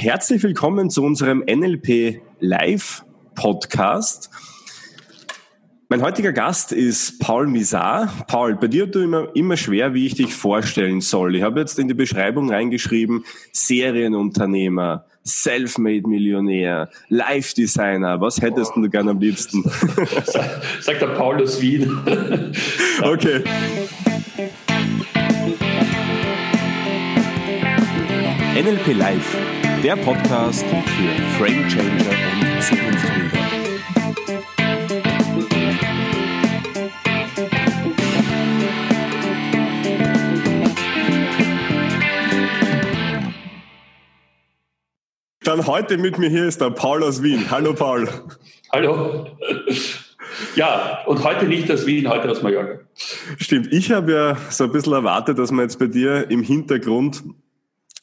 Herzlich willkommen zu unserem NLP Live Podcast. Mein heutiger Gast ist Paul Misar. Paul, bei dir du immer, immer schwer, wie ich dich vorstellen soll. Ich habe jetzt in die Beschreibung reingeschrieben, Serienunternehmer, Selfmade-Millionär, Live-Designer. Was hättest oh. du gerne am liebsten? Sagt der Paul aus Wien. okay. NLP Live, der Podcast für Frame Changer und Zukunftsbilder. Dann heute mit mir hier ist der Paul aus Wien. Hallo Paul. Hallo. Ja, und heute nicht aus Wien, heute aus Mallorca. Stimmt, ich habe ja so ein bisschen erwartet, dass man jetzt bei dir im Hintergrund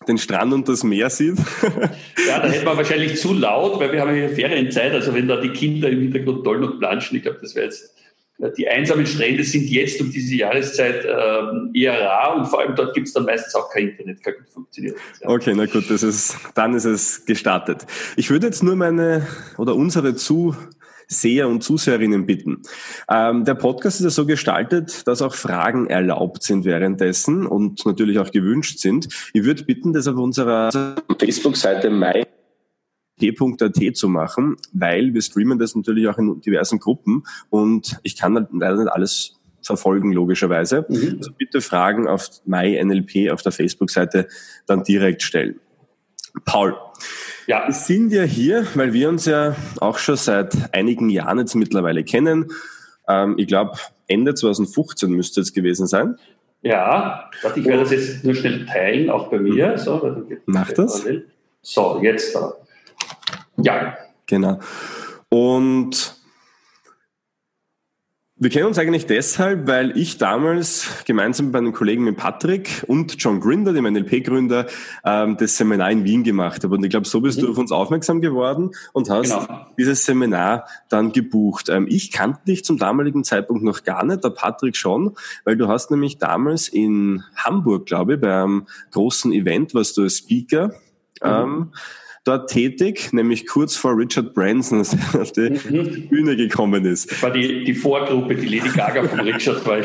den Strand und das Meer sieht. Ja, da hätte man wahrscheinlich zu laut, weil wir haben ja Ferienzeit. Also wenn da die Kinder im Hintergrund tollen und planschen, ich glaube, das wäre jetzt die einsamen Strände sind jetzt um diese Jahreszeit ähm, eher rar und vor allem dort gibt es dann meistens auch kein Internet, kein gut funktioniert. Ja. Okay, na gut, das ist, dann ist es gestartet. Ich würde jetzt nur meine oder unsere Zuseher und Zuseherinnen bitten. Ähm, der Podcast ist ja so gestaltet, dass auch Fragen erlaubt sind währenddessen und natürlich auch gewünscht sind. Ich würde bitten, das auf unserer Facebook-Seite Mai t.at zu machen, weil wir streamen das natürlich auch in diversen Gruppen und ich kann leider nicht alles verfolgen, logischerweise. Mhm. Also bitte Fragen auf MyNLP auf der Facebook-Seite dann direkt stellen. Paul, ja. wir sind ja hier, weil wir uns ja auch schon seit einigen Jahren jetzt mittlerweile kennen. Ähm, ich glaube, Ende 2015 müsste es gewesen sein. Ja, ich werde das jetzt nur schnell teilen, auch bei mir. Mhm. So, Mach das. So, jetzt da. Ja. Genau. Und wir kennen uns eigentlich deshalb, weil ich damals gemeinsam mit meinem Kollegen mit Patrick und John Grinder, dem NLP-Gründer, ähm, das Seminar in Wien gemacht habe. Und ich glaube, so bist mhm. du auf uns aufmerksam geworden und hast genau. dieses Seminar dann gebucht. Ähm, ich kannte dich zum damaligen Zeitpunkt noch gar nicht, der Patrick schon, weil du hast nämlich damals in Hamburg, glaube ich, beim großen Event, was du als Speaker mhm. ähm, dort tätig, nämlich kurz vor Richard Branson auf die mhm. Bühne gekommen ist. Das war die, die Vorgruppe, die Lady Gaga von Richard war.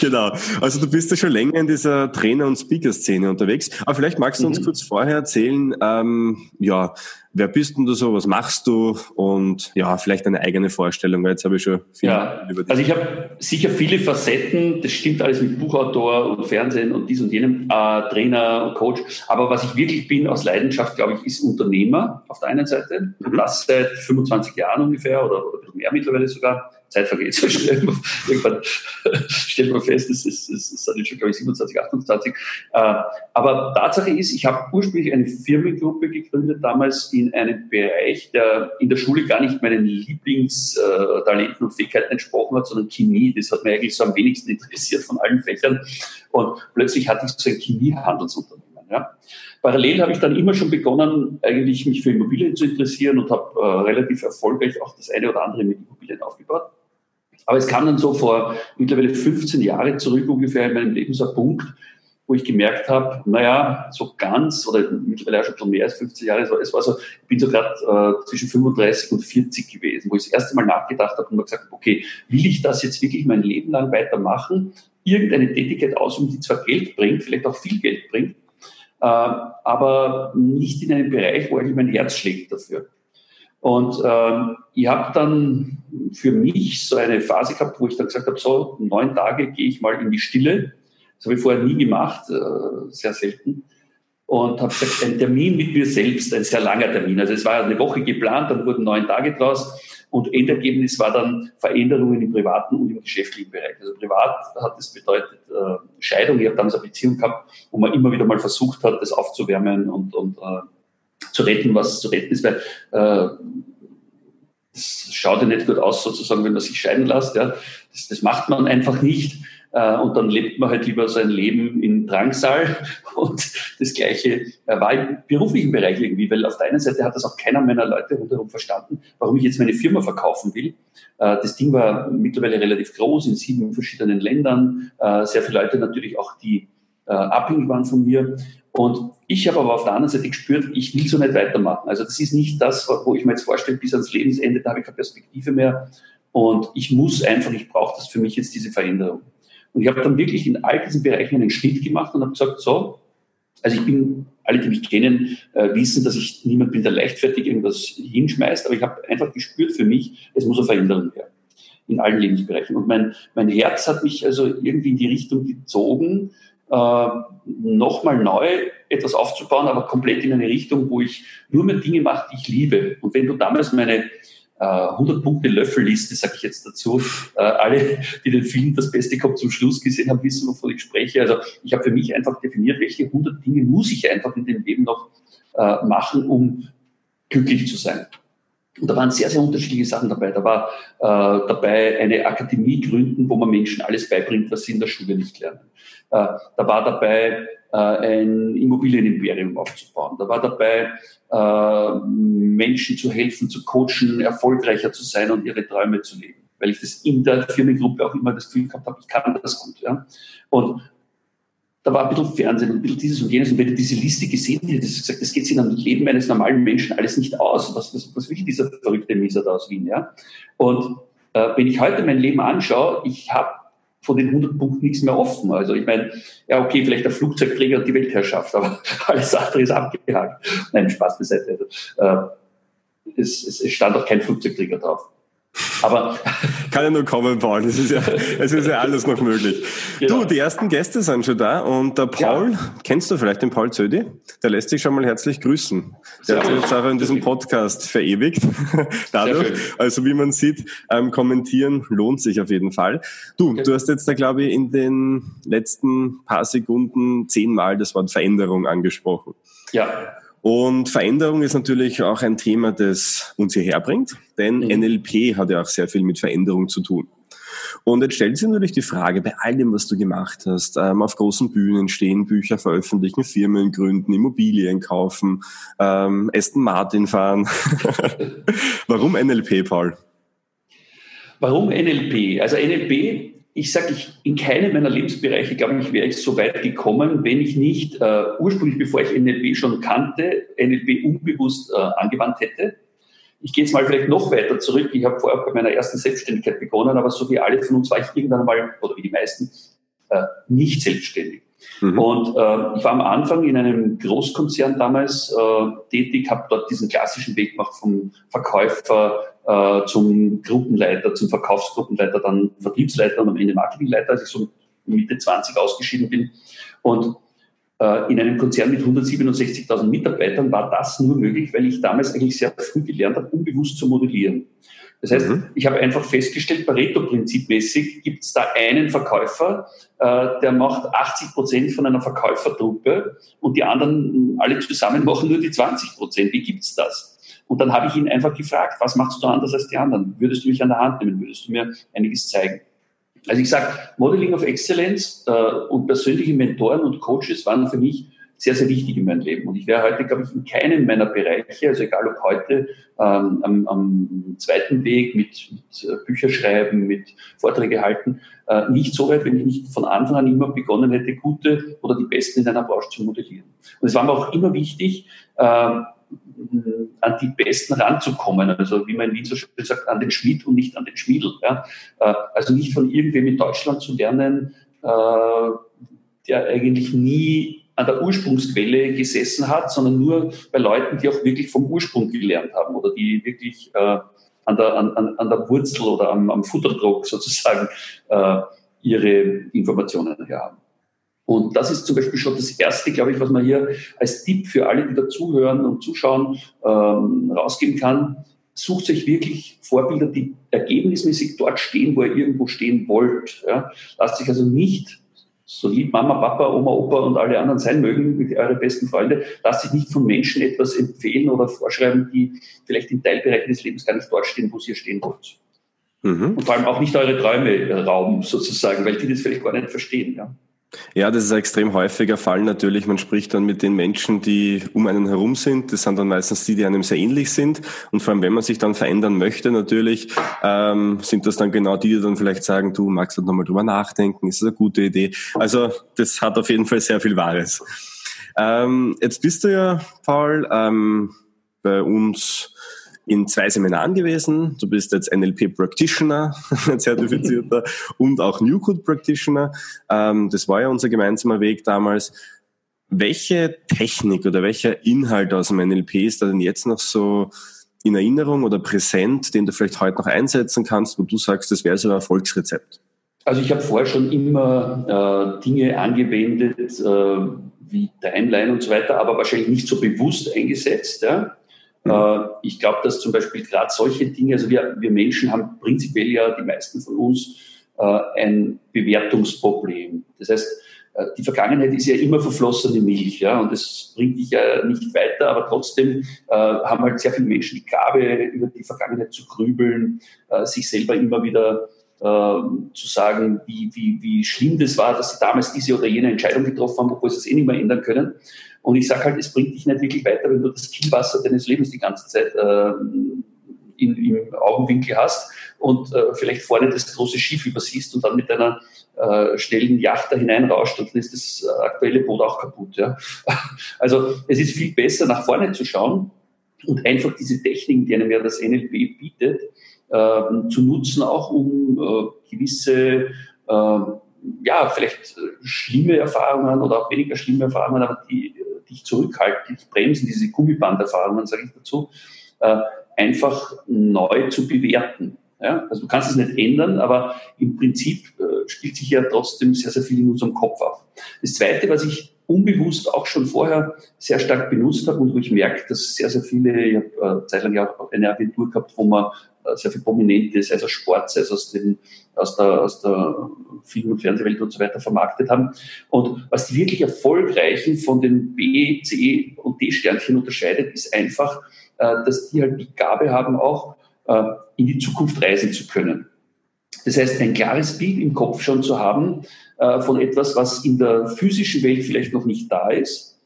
genau. Also du bist ja schon länger in dieser Trainer- und Speaker-Szene unterwegs. Aber vielleicht magst du uns mhm. kurz vorher erzählen, ähm, ja, wer bist denn du so, was machst du? Und ja, vielleicht eine eigene Vorstellung, weil jetzt habe ich schon viel ja, über dich. Also ich habe sicher viele Facetten, das stimmt alles mit Buchautor und Fernsehen und dies und jenem, äh, Trainer und Coach, aber was ich wirklich bin aus Leidenschaft, glaube ich, ist Unternehmer auf der einen Seite. Und mhm. das seit 25 Jahren ungefähr oder, oder mehr mittlerweile sogar Zeit vergeht so schnell. Irgendwann stellt man fest, es ist, es ist schon, glaube ich, 27, 28. Äh, aber Tatsache ist, ich habe ursprünglich eine Firmengruppe gegründet, damals in einem Bereich, der in der Schule gar nicht meinen Lieblingstalenten und Fähigkeiten entsprochen hat, sondern Chemie. Das hat mir eigentlich so am wenigsten interessiert von allen Fächern. Und plötzlich hatte ich so ein Chemiehandelsunternehmen. Ja. Parallel habe ich dann immer schon begonnen, eigentlich mich für Immobilien zu interessieren und habe äh, relativ erfolgreich auch das eine oder andere mit Immobilien aufgebaut. Aber es kam dann so vor mittlerweile 15 Jahre zurück ungefähr in meinem Leben so ein Punkt, wo ich gemerkt habe, naja, so ganz, oder mittlerweile auch schon mehr als 15 Jahre, es war so, ich bin so gerade äh, zwischen 35 und 40 gewesen, wo ich das erste Mal nachgedacht habe und mir gesagt habe, okay, will ich das jetzt wirklich mein Leben lang weitermachen? Irgendeine Tätigkeit ausüben, die zwar Geld bringt, vielleicht auch viel Geld bringt, äh, aber nicht in einem Bereich, wo eigentlich mein Herz schlägt dafür. Und ähm, ich habe dann für mich so eine Phase gehabt, wo ich dann gesagt habe, so neun Tage gehe ich mal in die Stille. Das habe ich vorher nie gemacht, äh, sehr selten. Und habe gesagt, ein Termin mit mir selbst, ein sehr langer Termin. Also es war eine Woche geplant, dann wurden neun Tage draus. Und Endergebnis war dann Veränderungen im privaten und im geschäftlichen Bereich. Also privat hat das bedeutet äh, Scheidung. Ich habe damals eine Beziehung gehabt, wo man immer wieder mal versucht hat, das aufzuwärmen und, und äh, zu retten, was zu retten ist, weil äh, das schaut ja nicht gut aus, sozusagen, wenn man sich scheiden lässt. Ja. Das, das macht man einfach nicht. Äh, und dann lebt man halt lieber sein Leben in Drangsal. Und das Gleiche äh, war im beruflichen Bereich irgendwie, weil auf der einen Seite hat das auch keiner meiner Leute rundherum verstanden, warum ich jetzt meine Firma verkaufen will. Äh, das Ding war mittlerweile relativ groß in sieben verschiedenen Ländern. Sehr viele Leute natürlich auch, die abhängig waren von mir. Und ich habe aber auf der anderen Seite gespürt, ich will so nicht weitermachen. Also das ist nicht das, wo ich mir jetzt vorstelle, bis ans Lebensende, da habe ich keine Perspektive mehr. Und ich muss einfach, ich brauche das für mich jetzt diese Veränderung. Und ich habe dann wirklich in all diesen Bereichen einen Schnitt gemacht und habe gesagt, so, also ich bin, alle, die mich kennen, äh, wissen, dass ich niemand bin, der leichtfertig irgendwas hinschmeißt, aber ich habe einfach gespürt für mich, es muss eine Veränderung her in allen Lebensbereichen. Und mein, mein Herz hat mich also irgendwie in die Richtung gezogen, äh, nochmal neu etwas aufzubauen, aber komplett in eine Richtung, wo ich nur mehr Dinge mache, die ich liebe. Und wenn du damals meine 100 Punkte Löffelliste, sage ich jetzt dazu. Äh, alle, die den Film Das Beste kommt zum Schluss gesehen haben, wissen, wovon ich spreche. Also ich habe für mich einfach definiert, welche 100 Dinge muss ich einfach in dem Leben noch äh, machen, um glücklich zu sein. Und da waren sehr, sehr unterschiedliche Sachen dabei. Da war äh, dabei eine Akademie gründen, wo man Menschen alles beibringt, was sie in der Schule nicht lernen. Äh, da war dabei äh, ein Immobilienimperium aufzubauen. Da war dabei, äh, Menschen zu helfen, zu coachen, erfolgreicher zu sein und ihre Träume zu leben. Weil ich das in der Firmengruppe auch immer das Gefühl gehabt habe, ich kann das gut. Ja. Und da war ein bisschen Fernsehen und ein bisschen dieses und jenes. Und wenn du diese Liste gesehen hättest, gesagt, das geht sich in einem Leben eines normalen Menschen alles nicht aus. Was, was, was will dieser verrückte Mieser da aus Wien? Ja? Und äh, wenn ich heute mein Leben anschaue, ich habe von den 100 Punkten nichts mehr offen. Also ich meine, ja okay, vielleicht der Flugzeugträger und die Weltherrschaft, aber alles andere ist abgehakt. Nein, Spaß beiseite. Also, äh, es, es, es stand auch kein Flugzeugträger drauf. Aber kann ja nur kommen, Paul. Es ist ja, es ist ja alles noch möglich. Genau. Du, die ersten Gäste sind schon da und der Paul, ja. kennst du vielleicht den Paul Zödi? Der lässt sich schon mal herzlich grüßen. Der hat sich jetzt auch in diesem Podcast verewigt. Dadurch, also wie man sieht, ähm, kommentieren lohnt sich auf jeden Fall. Du, okay. du hast jetzt da, glaube ich, in den letzten paar Sekunden zehnmal das Wort Veränderung angesprochen. Ja. Und Veränderung ist natürlich auch ein Thema, das uns hierher bringt, denn mhm. NLP hat ja auch sehr viel mit Veränderung zu tun. Und jetzt stellt sich natürlich die Frage, bei all dem, was du gemacht hast, ähm, auf großen Bühnen stehen, Bücher veröffentlichen, Firmen gründen, Immobilien kaufen, ähm, Aston Martin fahren. Warum NLP, Paul? Warum NLP? Also NLP ich sage, ich, in keinem meiner Lebensbereiche, glaube ich, wäre ich so weit gekommen, wenn ich nicht äh, ursprünglich, bevor ich NLP schon kannte, NLP unbewusst äh, angewandt hätte. Ich gehe jetzt mal vielleicht noch weiter zurück. Ich habe vorher bei meiner ersten Selbstständigkeit begonnen, aber so wie alle von uns war ich irgendwann mal, oder wie die meisten, äh, nicht selbstständig. Mhm. Und äh, ich war am Anfang in einem Großkonzern damals äh, tätig, habe dort diesen klassischen Weg gemacht vom Verkäufer äh, zum Gruppenleiter, zum Verkaufsgruppenleiter, dann Vertriebsleiter und am Ende Marketingleiter, als ich so Mitte 20 ausgeschieden bin. Und äh, in einem Konzern mit 167.000 Mitarbeitern war das nur möglich, weil ich damals eigentlich sehr früh gelernt habe, unbewusst zu modellieren. Das heißt, mhm. ich habe einfach festgestellt, Pareto-Prinzipmäßig gibt es da einen Verkäufer, äh, der macht 80 Prozent von einer Verkäufertruppe und die anderen alle zusammen machen nur die 20 Prozent. Wie gibt's das? Und dann habe ich ihn einfach gefragt, was machst du anders als die anderen? Würdest du mich an der Hand nehmen? Würdest du mir einiges zeigen? Also ich sage, Modeling of Excellence äh, und persönliche Mentoren und Coaches waren für mich sehr, sehr wichtig in meinem Leben. Und ich wäre heute, glaube ich, in keinem meiner Bereiche, also egal ob heute ähm, am, am zweiten Weg mit, mit äh, Bücher schreiben, mit Vorträge halten, äh, nicht so weit, wenn ich nicht von Anfang an immer begonnen hätte, gute oder die Besten in einer Branche zu modellieren. Und es war mir auch immer wichtig, äh, an die Besten ranzukommen. Also wie man in Wien so schön sagt, an den Schmied und nicht an den Schmiedel. Ja? Äh, also nicht von irgendwem in Deutschland zu lernen, äh, der eigentlich nie an der Ursprungsquelle gesessen hat, sondern nur bei Leuten, die auch wirklich vom Ursprung gelernt haben oder die wirklich äh, an, der, an, an der Wurzel oder am, am Futterdruck sozusagen ihre Informationen her haben. Und das ist zum Beispiel schon das Erste, glaube ich, was man hier als Tipp für alle, die dazuhören und zuschauen, ähm, rausgeben kann. Sucht euch wirklich Vorbilder, die ergebnismäßig dort stehen, wo ihr irgendwo stehen wollt. Ja. Lasst sich also nicht, so lieb Mama, Papa, Oma, Opa und alle anderen sein mögen, mit eure besten Freunde, lasst sich nicht von Menschen etwas empfehlen oder vorschreiben, die vielleicht in Teilbereichen des Lebens gar nicht dort stehen, wo ihr stehen wollt. Mhm. Und vor allem auch nicht eure Träume rauben, sozusagen, weil die das vielleicht gar nicht verstehen. Ja. Ja, das ist ein extrem häufiger Fall natürlich. Man spricht dann mit den Menschen, die um einen herum sind. Das sind dann meistens die, die einem sehr ähnlich sind. Und vor allem, wenn man sich dann verändern möchte, natürlich, ähm, sind das dann genau die, die dann vielleicht sagen, du magst du nochmal drüber nachdenken, ist das eine gute Idee. Also das hat auf jeden Fall sehr viel Wahres. Ähm, jetzt bist du ja, Paul, ähm, bei uns in zwei Seminaren gewesen. Du bist jetzt NLP Practitioner, zertifizierter und auch New Code Practitioner. Ähm, das war ja unser gemeinsamer Weg damals. Welche Technik oder welcher Inhalt aus dem NLP ist da denn jetzt noch so in Erinnerung oder präsent, den du vielleicht heute noch einsetzen kannst, wo du sagst, das wäre so ein Erfolgsrezept? Also ich habe vorher schon immer äh, Dinge angewendet, äh, wie Timeline und so weiter, aber wahrscheinlich nicht so bewusst eingesetzt. Ja? Mhm. Äh, ich glaube, dass zum Beispiel gerade solche Dinge, also wir, wir Menschen haben prinzipiell ja, die meisten von uns, äh, ein Bewertungsproblem. Das heißt, äh, die Vergangenheit ist ja immer verflossene Milch, ja, und das bringt dich ja nicht weiter, aber trotzdem äh, haben halt sehr viele Menschen die Gabe, über die Vergangenheit zu grübeln, äh, sich selber immer wieder äh, zu sagen, wie, wie, wie schlimm das war, dass sie damals diese oder jene Entscheidung getroffen haben, obwohl sie es eh nicht mehr ändern können. Und ich sage halt, es bringt dich nicht wirklich weiter, wenn du das Kielwasser deines Lebens die ganze Zeit äh, in, im Augenwinkel hast und äh, vielleicht vorne das große Schiff übersiehst und dann mit einer äh, schnellen Yacht da hineinrauscht und dann ist das äh, aktuelle Boot auch kaputt. Ja? Also es ist viel besser, nach vorne zu schauen und einfach diese Techniken, die einem ja das NLP bietet, äh, zu nutzen, auch um äh, gewisse äh, ja, vielleicht äh, schlimme Erfahrungen oder auch weniger schlimme Erfahrungen, aber die dich zurückhalten, dich bremsen, diese Gummibanderfahrungen, sage ich dazu, äh, einfach neu zu bewerten. Ja? Also du kannst es nicht ändern, aber im Prinzip äh, spielt sich ja trotzdem sehr, sehr viel in unserem Kopf ab. Das Zweite, was ich unbewusst auch schon vorher sehr stark benutzt habe und wo ich merke, dass sehr, sehr viele, ich habe äh, zeitlang ja auch eine Agentur gehabt, wo man sehr viel Prominente, sei es aus Sport, sei es aus, den, aus, der, aus der Film- und Fernsehwelt und so weiter vermarktet haben. Und was die wirklich Erfolgreichen von den B, C und D-Sternchen unterscheidet, ist einfach, äh, dass die halt die Gabe haben, auch äh, in die Zukunft reisen zu können. Das heißt, ein klares Bild im Kopf schon zu haben äh, von etwas, was in der physischen Welt vielleicht noch nicht da ist,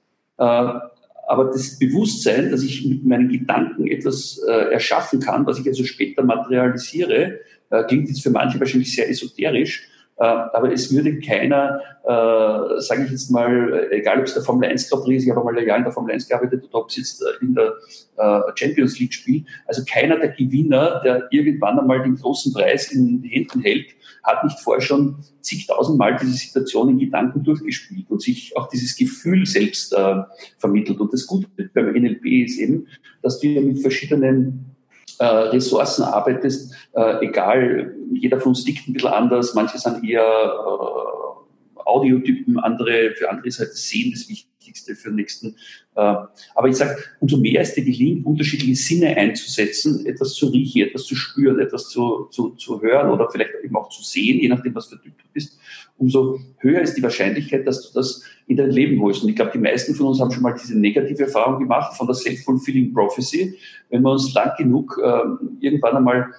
aber das Bewusstsein, dass ich mit meinen Gedanken etwas erschaffen kann, was ich also später materialisiere, klingt jetzt für manche wahrscheinlich sehr esoterisch, äh, aber es würde keiner, äh, sage ich jetzt mal, egal ob es der Formel 1 Grand Prix ist, ich habe mal ein Jahr in der Formel 1 gearbeitet oder ob es jetzt äh, in der äh, Champions League spielt, also keiner der Gewinner, der irgendwann einmal den großen Preis in den Händen hält, hat nicht vorher schon zigtausendmal diese Situation in Gedanken durchgespielt und sich auch dieses Gefühl selbst äh, vermittelt. Und das Gute beim NLP ist eben, dass wir mit verschiedenen äh, Ressourcen arbeitest, äh, egal, jeder von uns tickt ein bisschen anders, manche sind eher äh, Audiotypen, andere, für andere ist halt das Sehen das Wichtigste für den nächsten. Äh, aber ich sage, umso mehr es dir gelingt, unterschiedliche Sinne einzusetzen, etwas zu riechen, etwas zu spüren, etwas zu, zu, zu hören oder vielleicht eben auch zu sehen, je nachdem, was für Typ du bist, umso höher ist die Wahrscheinlichkeit, dass du das in dein Leben holst. Und ich glaube, die meisten von uns haben schon mal diese negative Erfahrung gemacht von der Self-Fulfilling Prophecy. Wenn wir uns lang genug äh, irgendwann einmal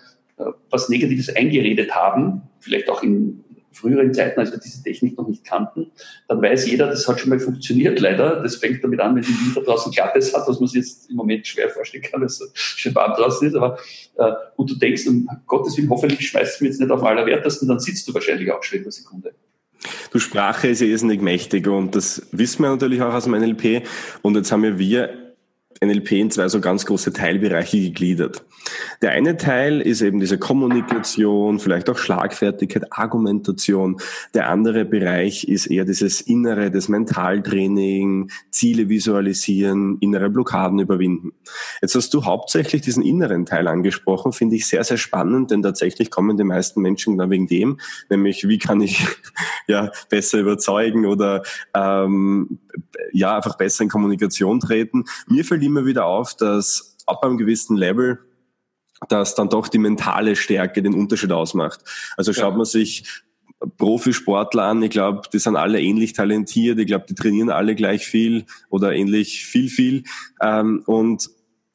was Negatives eingeredet haben, vielleicht auch in früheren Zeiten, als wir diese Technik noch nicht kannten, dann weiß jeder, das hat schon mal funktioniert, leider. Das fängt damit an, wenn die Winter draußen Klappes hat, was man sich jetzt im Moment schwer vorstellen kann, weil es so schön warm draußen ist. Aber, äh, und du denkst, um Gottes Willen, hoffentlich schmeißt du mir jetzt nicht auf den Allerwertesten, dann sitzt du wahrscheinlich auch schon in der Sekunde. Du, Sprache ist ja irrsinnig mächtig und das wissen wir natürlich auch aus dem NLP. Und jetzt haben wir NLP in zwei so ganz große Teilbereiche gegliedert. Der eine Teil ist eben diese Kommunikation, vielleicht auch Schlagfertigkeit, Argumentation. Der andere Bereich ist eher dieses Innere, das Mentaltraining, Ziele visualisieren, innere Blockaden überwinden. Jetzt hast du hauptsächlich diesen inneren Teil angesprochen, finde ich sehr, sehr spannend, denn tatsächlich kommen die meisten Menschen dann wegen dem, nämlich wie kann ich ja besser überzeugen oder ähm, ja einfach besser in Kommunikation treten. Mir fällt immer wieder auf, dass ab einem gewissen Level dass dann doch die mentale Stärke den Unterschied ausmacht. Also schaut ja. man sich Profisportler an, ich glaube, die sind alle ähnlich talentiert, ich glaube, die trainieren alle gleich viel oder ähnlich viel, viel. Ähm, und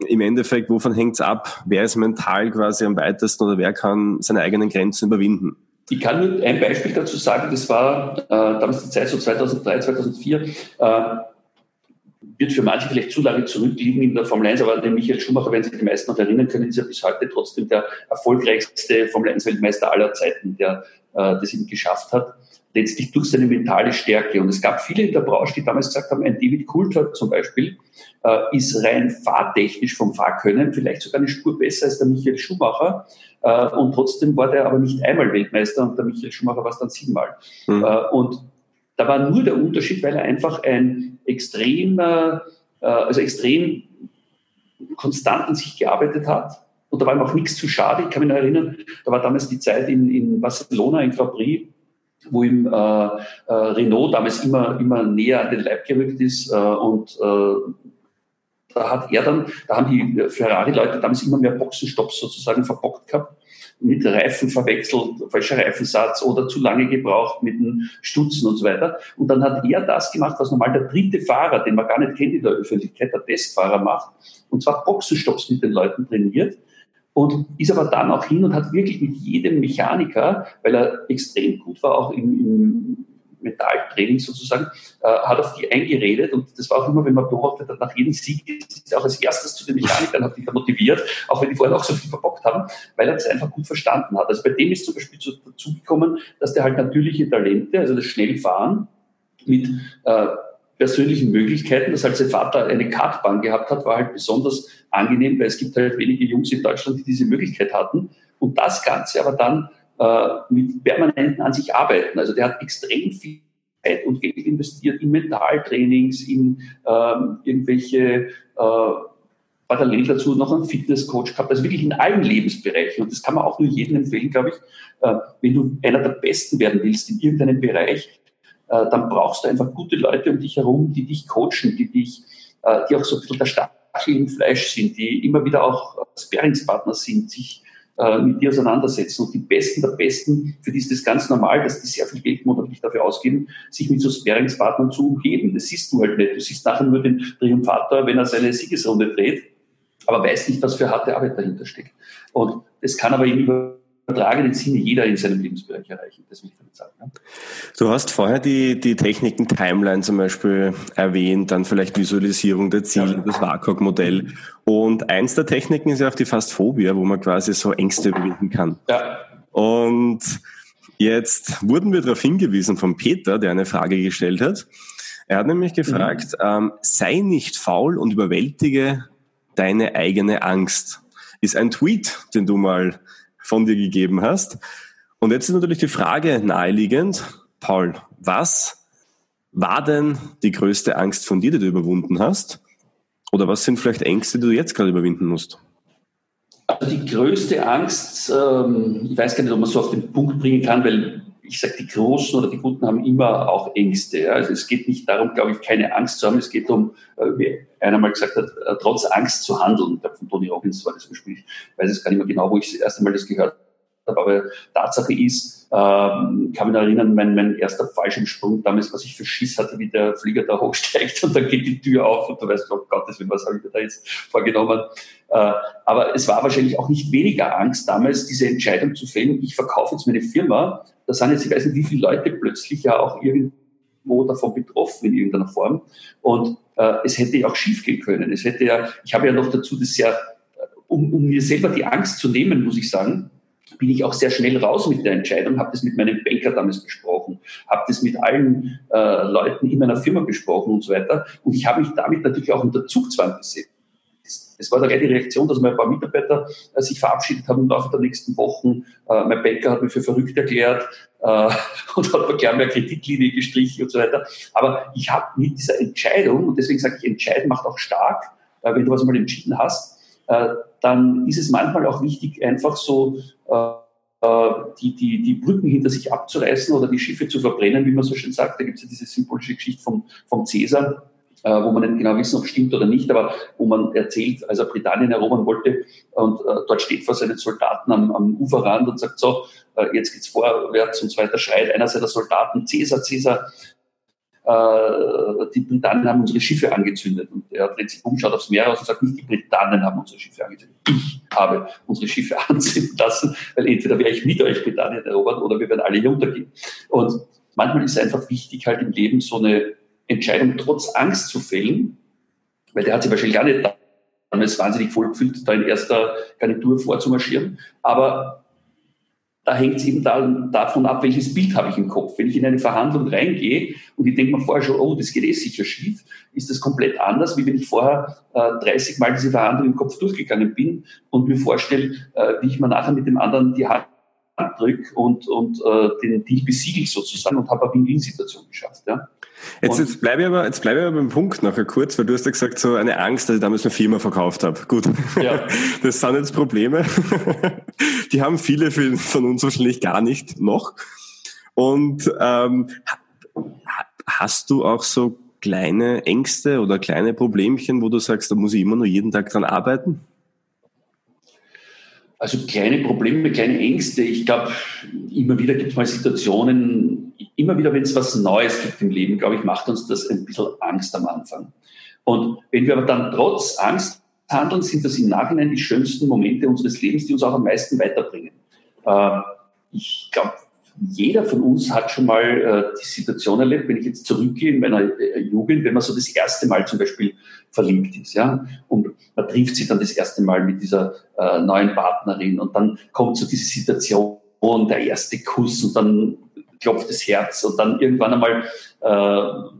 im Endeffekt, wovon hängt's ab? Wer ist mental quasi am weitesten oder wer kann seine eigenen Grenzen überwinden? Ich kann nur ein Beispiel dazu sagen, das war äh, damals die Zeit so 2003, 2004. Äh, wird für manche vielleicht zu lange zurückliegen in der Formel 1, aber den Michael Schumacher, wenn sich die meisten noch erinnern können, ist ja bis heute trotzdem der erfolgreichste Formel 1-Weltmeister aller Zeiten, der äh, das eben geschafft hat, letztlich durch seine mentale Stärke. Und es gab viele in der Branche, die damals gesagt haben, ein David Coulthard zum Beispiel äh, ist rein fahrtechnisch vom Fahrkönnen vielleicht sogar eine Spur besser als der Michael Schumacher. Äh, und trotzdem war der aber nicht einmal Weltmeister und der Michael Schumacher war es dann siebenmal. Mhm. Äh, und da war nur der Unterschied, weil er einfach ein extrem, äh, also extrem konstant an sich gearbeitet hat. Und da war ihm auch nichts zu schade. Ich kann mich noch erinnern, da war damals die Zeit in, in Barcelona, in Grand wo ihm äh, äh, Renault damals immer, immer näher an den Leib gerückt ist. Äh, und äh, da hat er dann, da haben die Ferrari-Leute damals immer mehr Boxenstopps sozusagen verbockt gehabt mit Reifen verwechselt, falscher Reifensatz oder zu lange gebraucht mit den Stutzen und so weiter. Und dann hat er das gemacht, was normal der dritte Fahrer, den man gar nicht kennt in der Öffentlichkeit, der Testfahrer macht, und zwar Boxenstopps mit den Leuten trainiert und ist aber dann auch hin und hat wirklich mit jedem Mechaniker, weil er extrem gut war, auch im, im Mentaltraining sozusagen, äh, hat auf die eingeredet und das war auch immer, wenn man beobachtet hat, nach jedem Sieg ist er auch als erstes zu den Mechanikern, hat die da motiviert, auch wenn die vorher auch so viel verbockt haben, weil er das einfach gut verstanden hat. Also bei dem ist zum Beispiel dazu gekommen, dass der halt natürliche Talente, also das Schnellfahren mit äh, persönlichen Möglichkeiten, dass halt sein Vater eine Kartbahn gehabt hat, war halt besonders angenehm, weil es gibt halt wenige Jungs in Deutschland, die diese Möglichkeit hatten. Und das Ganze aber dann äh, mit permanenten an sich arbeiten. Also der hat extrem viel Zeit und Geld investiert in Mentaltrainings, in ähm, irgendwelche äh, parallel dazu noch einen Fitnesscoach gehabt, also wirklich in allen Lebensbereichen. Und das kann man auch nur jedem empfehlen, glaube ich. Äh, wenn du einer der Besten werden willst in irgendeinem Bereich, äh, dann brauchst du einfach gute Leute um dich herum, die dich coachen, die dich, äh, die auch so ein bisschen der Stachel im Fleisch sind, die immer wieder auch Sparingspartner sind, sich äh, mit dir auseinandersetzen. Und die Besten der Besten, für die ist das ganz normal, dass die sehr viel Geld monatlich dafür ausgeben, sich mit so Sparingspartnern zu umgeben. Das siehst du halt nicht. Du siehst nachher nur den Triumphator, wenn er seine Siegesrunde dreht, aber weißt nicht, was für harte Arbeit dahinter steckt. Und das kann aber im übertragenen Sinne jeder in seinem Lebensbereich erreichen. Das will ich damit sagen. Ja. Du hast vorher die, die Techniken Timeline zum Beispiel erwähnt, dann vielleicht Visualisierung der Ziele, ja. das WACOG-Modell. Und eins der Techniken ist ja auch die Fastphobia, wo man quasi so Ängste überwinden kann. Ja. Und jetzt wurden wir darauf hingewiesen von Peter, der eine Frage gestellt hat. Er hat nämlich gefragt, mhm. ähm, sei nicht faul und überwältige deine eigene Angst. Ist ein Tweet, den du mal von dir gegeben hast. Und jetzt ist natürlich die Frage naheliegend, Paul, was war denn die größte Angst von dir, die du überwunden hast? Oder was sind vielleicht Ängste, die du jetzt gerade überwinden musst? Also die größte Angst, ähm, ich weiß gar nicht, ob man so auf den Punkt bringen kann, weil ich sage, die Großen oder die Guten haben immer auch Ängste. Also es geht nicht darum, glaube ich, keine Angst zu haben. Es geht darum, äh, wie einer mal gesagt hat, äh, trotz Angst zu handeln. Ich glaube, von Tony Robbins war das Beispiel. Ich weiß es gar nicht mehr genau, wo ich das erste Mal das gehört habe. Aber Tatsache ist, ähm, kann mich erinnern, mein, mein erster Fallschirmsprung damals, was ich für Schiss hatte, wie der Flieger da hochsteigt und dann geht die Tür auf und du weißt, oh Gott, was habe ich mir da jetzt vorgenommen? Äh, aber es war wahrscheinlich auch nicht weniger Angst damals, diese Entscheidung zu fällen, ich verkaufe jetzt meine Firma. Da sind jetzt, ich weiß nicht, wie viele Leute plötzlich ja auch irgendwo davon betroffen in irgendeiner Form. Und äh, es hätte ja auch schief gehen können. Es hätte ja, ich habe ja noch dazu das ja, um, um mir selber die Angst zu nehmen, muss ich sagen, bin ich auch sehr schnell raus mit der Entscheidung, habe das mit meinem Banker damals besprochen, habe das mit allen äh, Leuten in meiner Firma besprochen und so weiter. Und ich habe mich damit natürlich auch unter Zugzwang gesetzt. Es war da gleich die Reaktion, dass mein paar Mitarbeiter äh, sich verabschiedet haben im Laufe der nächsten Wochen. Äh, mein Banker hat mich für verrückt erklärt äh, und hat mir gleich mehr Kreditlinie gestrichen und so weiter. Aber ich habe mit dieser Entscheidung, und deswegen sage ich, entscheiden macht auch stark, äh, wenn du was mal entschieden hast, dann ist es manchmal auch wichtig, einfach so äh, äh, die, die, die Brücken hinter sich abzureißen oder die Schiffe zu verbrennen, wie man so schön sagt. Da gibt es ja diese symbolische Geschichte vom, vom Cäsar, äh, wo man nicht genau wissen, ob es stimmt oder nicht, aber wo man erzählt, als er Britannien erobern wollte und äh, dort steht vor seinen Soldaten am, am Uferrand und sagt so, äh, jetzt geht's vorwärts und so weiter, schreit einer seiner Soldaten, Cäsar, Cäsar, äh, die Britanen haben unsere Schiffe angezündet. Und er dreht sich um, schaut aufs Meer aus und sagt, nicht die Britanen haben unsere Schiffe angezündet. Ich habe unsere Schiffe anzünden lassen, weil entweder wäre ich mit euch Britannien erobert oder wir werden alle hier untergehen. Und manchmal ist es einfach wichtig, halt im Leben so eine Entscheidung trotz Angst zu fällen, weil der hat sich wahrscheinlich gar nicht damals wahnsinnig voll gefühlt, da in erster Garnitur vorzumarschieren. Aber da hängt es eben da, davon ab, welches Bild habe ich im Kopf. Wenn ich in eine Verhandlung reingehe und ich denke mir vorher schon, oh, das geht eh sicher schief, ist das komplett anders, wie wenn ich vorher äh, 30 Mal diese Verhandlung im Kopf durchgegangen bin und mir vorstelle, äh, wie ich mir nachher mit dem anderen die Hand drücke und, und äh, den Deal besiegel sozusagen und habe eine Win-Win-Situation geschafft. Ja. Jetzt, jetzt bleibe ich aber, jetzt bleibe ich aber beim Punkt nachher kurz, weil du hast ja gesagt, so eine Angst, dass ich damals eine Firma verkauft habe. Gut. Ja. Das sind jetzt Probleme. Die haben viele von uns wahrscheinlich gar nicht noch. Und ähm, hast du auch so kleine Ängste oder kleine Problemchen, wo du sagst, da muss ich immer nur jeden Tag dran arbeiten? Also kleine Probleme, kleine Ängste. Ich glaube, immer wieder gibt es mal Situationen, immer wieder, wenn es was Neues gibt im Leben, glaube ich, macht uns das ein bisschen Angst am Anfang. Und wenn wir aber dann trotz Angst handeln, sind das im Nachhinein die schönsten Momente unseres Lebens, die uns auch am meisten weiterbringen. Äh, ich glaube, jeder von uns hat schon mal äh, die Situation erlebt, wenn ich jetzt zurückgehe in meiner äh, Jugend, wenn man so das erste Mal zum Beispiel verliebt ist, ja, und man trifft sich dann das erste Mal mit dieser äh, neuen Partnerin und dann kommt so diese Situation, der erste Kuss und dann klopft das Herz und dann irgendwann einmal äh,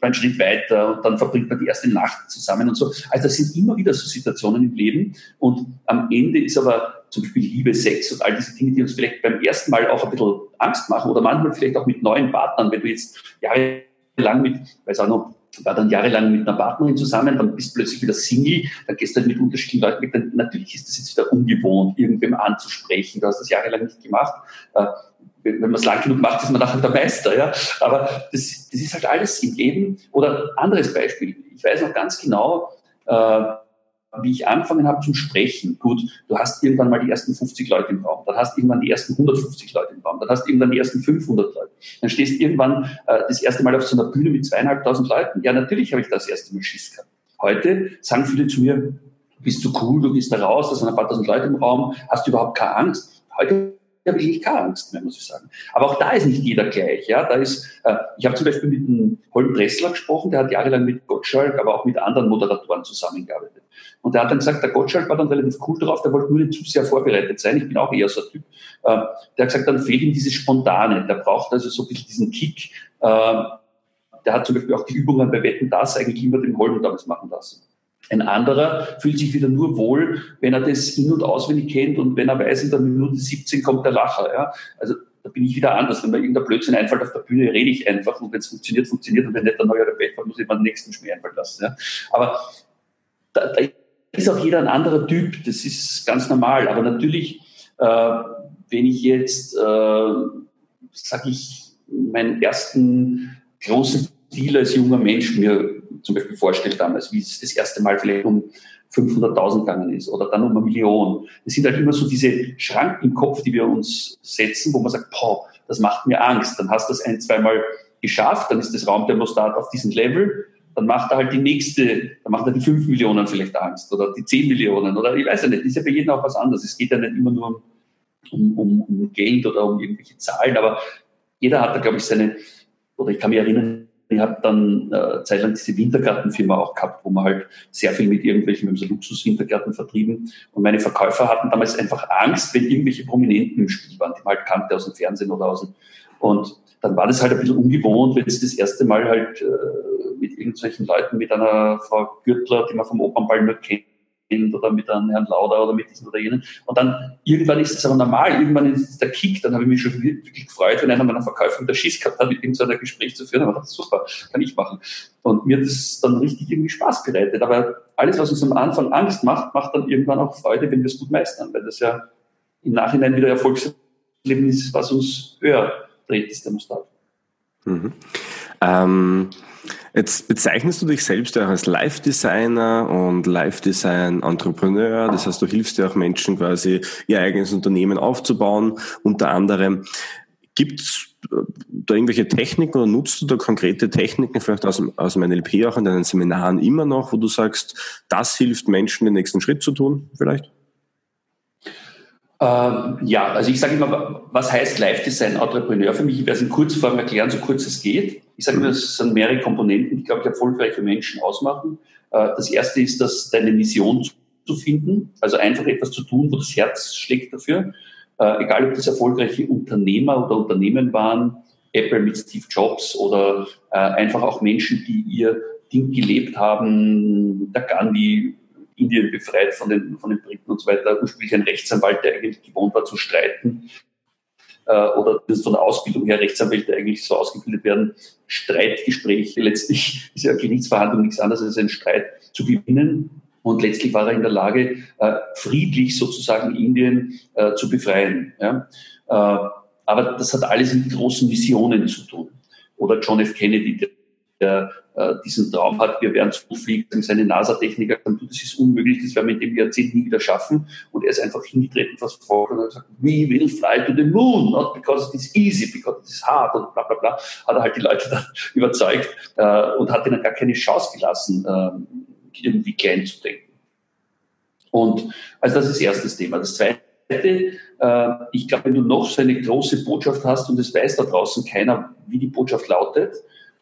einen Schritt weiter und dann verbringt man die erste Nacht zusammen und so. Also das sind immer wieder so Situationen im Leben und am Ende ist aber zum Beispiel Liebe, Sex und all diese Dinge, die uns vielleicht beim ersten Mal auch ein bisschen Angst machen oder manchmal vielleicht auch mit neuen Partnern, wenn du jetzt jahrelang mit, weiß auch noch, war dann jahrelang mit einer Partnerin zusammen, dann bist du plötzlich wieder Single, dann gehst du halt mit unterschiedlichen Leuten mit, dann, natürlich ist das jetzt wieder ungewohnt, irgendwem anzusprechen, du hast das jahrelang nicht gemacht. Wenn man es lang genug macht, ist man nachher der Meister, ja. Aber das, das ist halt alles im Leben. Oder anderes Beispiel. Ich weiß noch ganz genau, äh, wie ich angefangen habe zum Sprechen, gut, du hast irgendwann mal die ersten 50 Leute im Raum, dann hast du irgendwann die ersten 150 Leute im Raum, dann hast du irgendwann die ersten 500 Leute, dann stehst du irgendwann äh, das erste Mal auf so einer Bühne mit zweieinhalbtausend Leuten. Ja, natürlich habe ich das erste Mal Schiss gehabt. Heute sagen viele zu mir, bist du cool, du gehst da raus, da sind ein paar tausend Leute im Raum, hast du überhaupt keine Angst? Heute habe ich keine Angst mehr, muss ich sagen. Aber auch da ist nicht jeder gleich. Ja, da ist, äh, ich habe zum Beispiel mit einem Holm Dressler gesprochen, der hat jahrelang mit Gottschalk, aber auch mit anderen Moderatoren zusammengearbeitet. Und der hat dann gesagt, der Gottschalk war dann relativ cool drauf, der wollte nur nicht zu sehr vorbereitet sein. Ich bin auch eher so ein Typ. Äh, der hat gesagt, dann fehlt ihm dieses Spontane. Der braucht also so ein bisschen diesen Kick. Äh, der hat zum Beispiel auch die Übungen bei Wetten das eigentlich immer dem Holm damals machen lassen. Ein anderer fühlt sich wieder nur wohl, wenn er das in- und auswendig kennt und wenn er weiß, in der Minute 17 kommt der Lacher. Ja? Also da bin ich wieder anders. Wenn mir irgendein Blödsinn einfällt auf der Bühne, rede ich einfach und wenn es funktioniert, funktioniert und wenn nicht, dann habe ich Bett, muss ich mir den nächsten Schmäh einfallen lassen. Ja? Aber da, da ist auch jeder ein anderer Typ, das ist ganz normal. Aber natürlich, äh, wenn ich jetzt, äh, sage ich, meinen ersten großen Deal als junger Mensch mir zum Beispiel vorstelle damals, wie es das erste Mal vielleicht um 500.000 gegangen ist oder dann um eine Million. Das sind halt immer so diese Schranken im Kopf, die wir uns setzen, wo man sagt, boah, das macht mir Angst. Dann hast du das ein, zweimal geschafft, dann ist das Raumthermostat auf diesem Level, dann macht er halt die nächste, dann macht er die 5 Millionen vielleicht Angst oder die 10 Millionen oder ich weiß ja nicht, ist ja bei jedem auch was anderes. Es geht ja nicht immer nur um, um, um Geld oder um irgendwelche Zahlen, aber jeder hat da, glaube ich, seine, oder ich kann mich erinnern, ich habe dann äh, zeitlang diese Wintergartenfirma auch gehabt, wo man halt sehr viel mit irgendwelchen, wir haben so Luxuswintergärten vertrieben. Und meine Verkäufer hatten damals einfach Angst, wenn irgendwelche Prominenten im Spiel waren, die man halt kannte aus dem Fernsehen oder aus dem. Und dann war das halt ein bisschen ungewohnt, wenn es das erste Mal halt äh, mit irgendwelchen Leuten, mit einer Frau Gürtler, die man vom Opernball nur kennt, oder mit einem Herrn Lauder oder mit diesen oder jenen. Und dann irgendwann ist es aber normal, irgendwann ist es der Kick, dann habe ich mich schon wirklich gefreut, wenn einer meiner Verkäufer der Schiss gehabt hat, mit ihm so ein Gespräch zu führen, aber das ist super, kann ich machen. Und mir hat das dann richtig irgendwie Spaß bereitet. Aber alles, was uns am Anfang Angst macht, macht dann irgendwann auch Freude, wenn wir es gut meistern, weil das ja im Nachhinein wieder Erfolgsleben ist, was uns höher dreht, ist der Mustat. Mhm. Ähm Jetzt bezeichnest du dich selbst auch als Live-Designer und Live-Design-Entrepreneur. Das heißt, du hilfst ja auch Menschen quasi, ihr eigenes Unternehmen aufzubauen, unter anderem. Gibt es äh, da irgendwelche Techniken oder nutzt du da konkrete Techniken, vielleicht aus, aus dem NLP auch in deinen Seminaren immer noch, wo du sagst, das hilft Menschen, den nächsten Schritt zu tun, vielleicht? Ähm, ja, also ich sage immer, was heißt Live-Design Entrepreneur für mich? Ich werde es in Kurzform erklären, so kurz es geht. Ich sage immer, es sind mehrere Komponenten, die, glaube ich, erfolgreiche Menschen ausmachen. Äh, das erste ist, dass deine Mission zu finden, also einfach etwas zu tun, wo das Herz schlägt dafür. Äh, egal, ob das erfolgreiche Unternehmer oder Unternehmen waren, Apple mit Steve Jobs oder äh, einfach auch Menschen, die ihr Ding gelebt haben, der Gandhi, Indien befreit von den, von den Briten und so weiter, ursprünglich ein Rechtsanwalt, der eigentlich gewohnt war zu streiten, äh, oder das von der Ausbildung her Rechtsanwälte eigentlich so ausgebildet werden, Streitgespräche, letztlich ist ja Gerichtsverhandlung nichts anderes als ein Streit zu gewinnen. Und letztlich war er in der Lage, äh, friedlich sozusagen Indien äh, zu befreien. Ja? Äh, aber das hat alles mit großen Visionen zu tun. Oder John F. Kennedy, der äh, diesen Traum hat, wir werden zufliegen, seine NASA-Techniker sagen, das ist unmöglich, das werden wir in dem Jahrzehnt nie wieder schaffen. Und er ist einfach hingetreten, was vor und hat gesagt, we will fly to the moon, not because it is easy, because it is hard und bla bla bla. Hat er halt die Leute dann überzeugt äh, und hat ihnen gar keine Chance gelassen, äh, irgendwie klein zu denken. Und also das ist das erste Thema. Das zweite äh, ich glaube, wenn du noch so eine große Botschaft hast und es weiß da draußen keiner, wie die Botschaft lautet,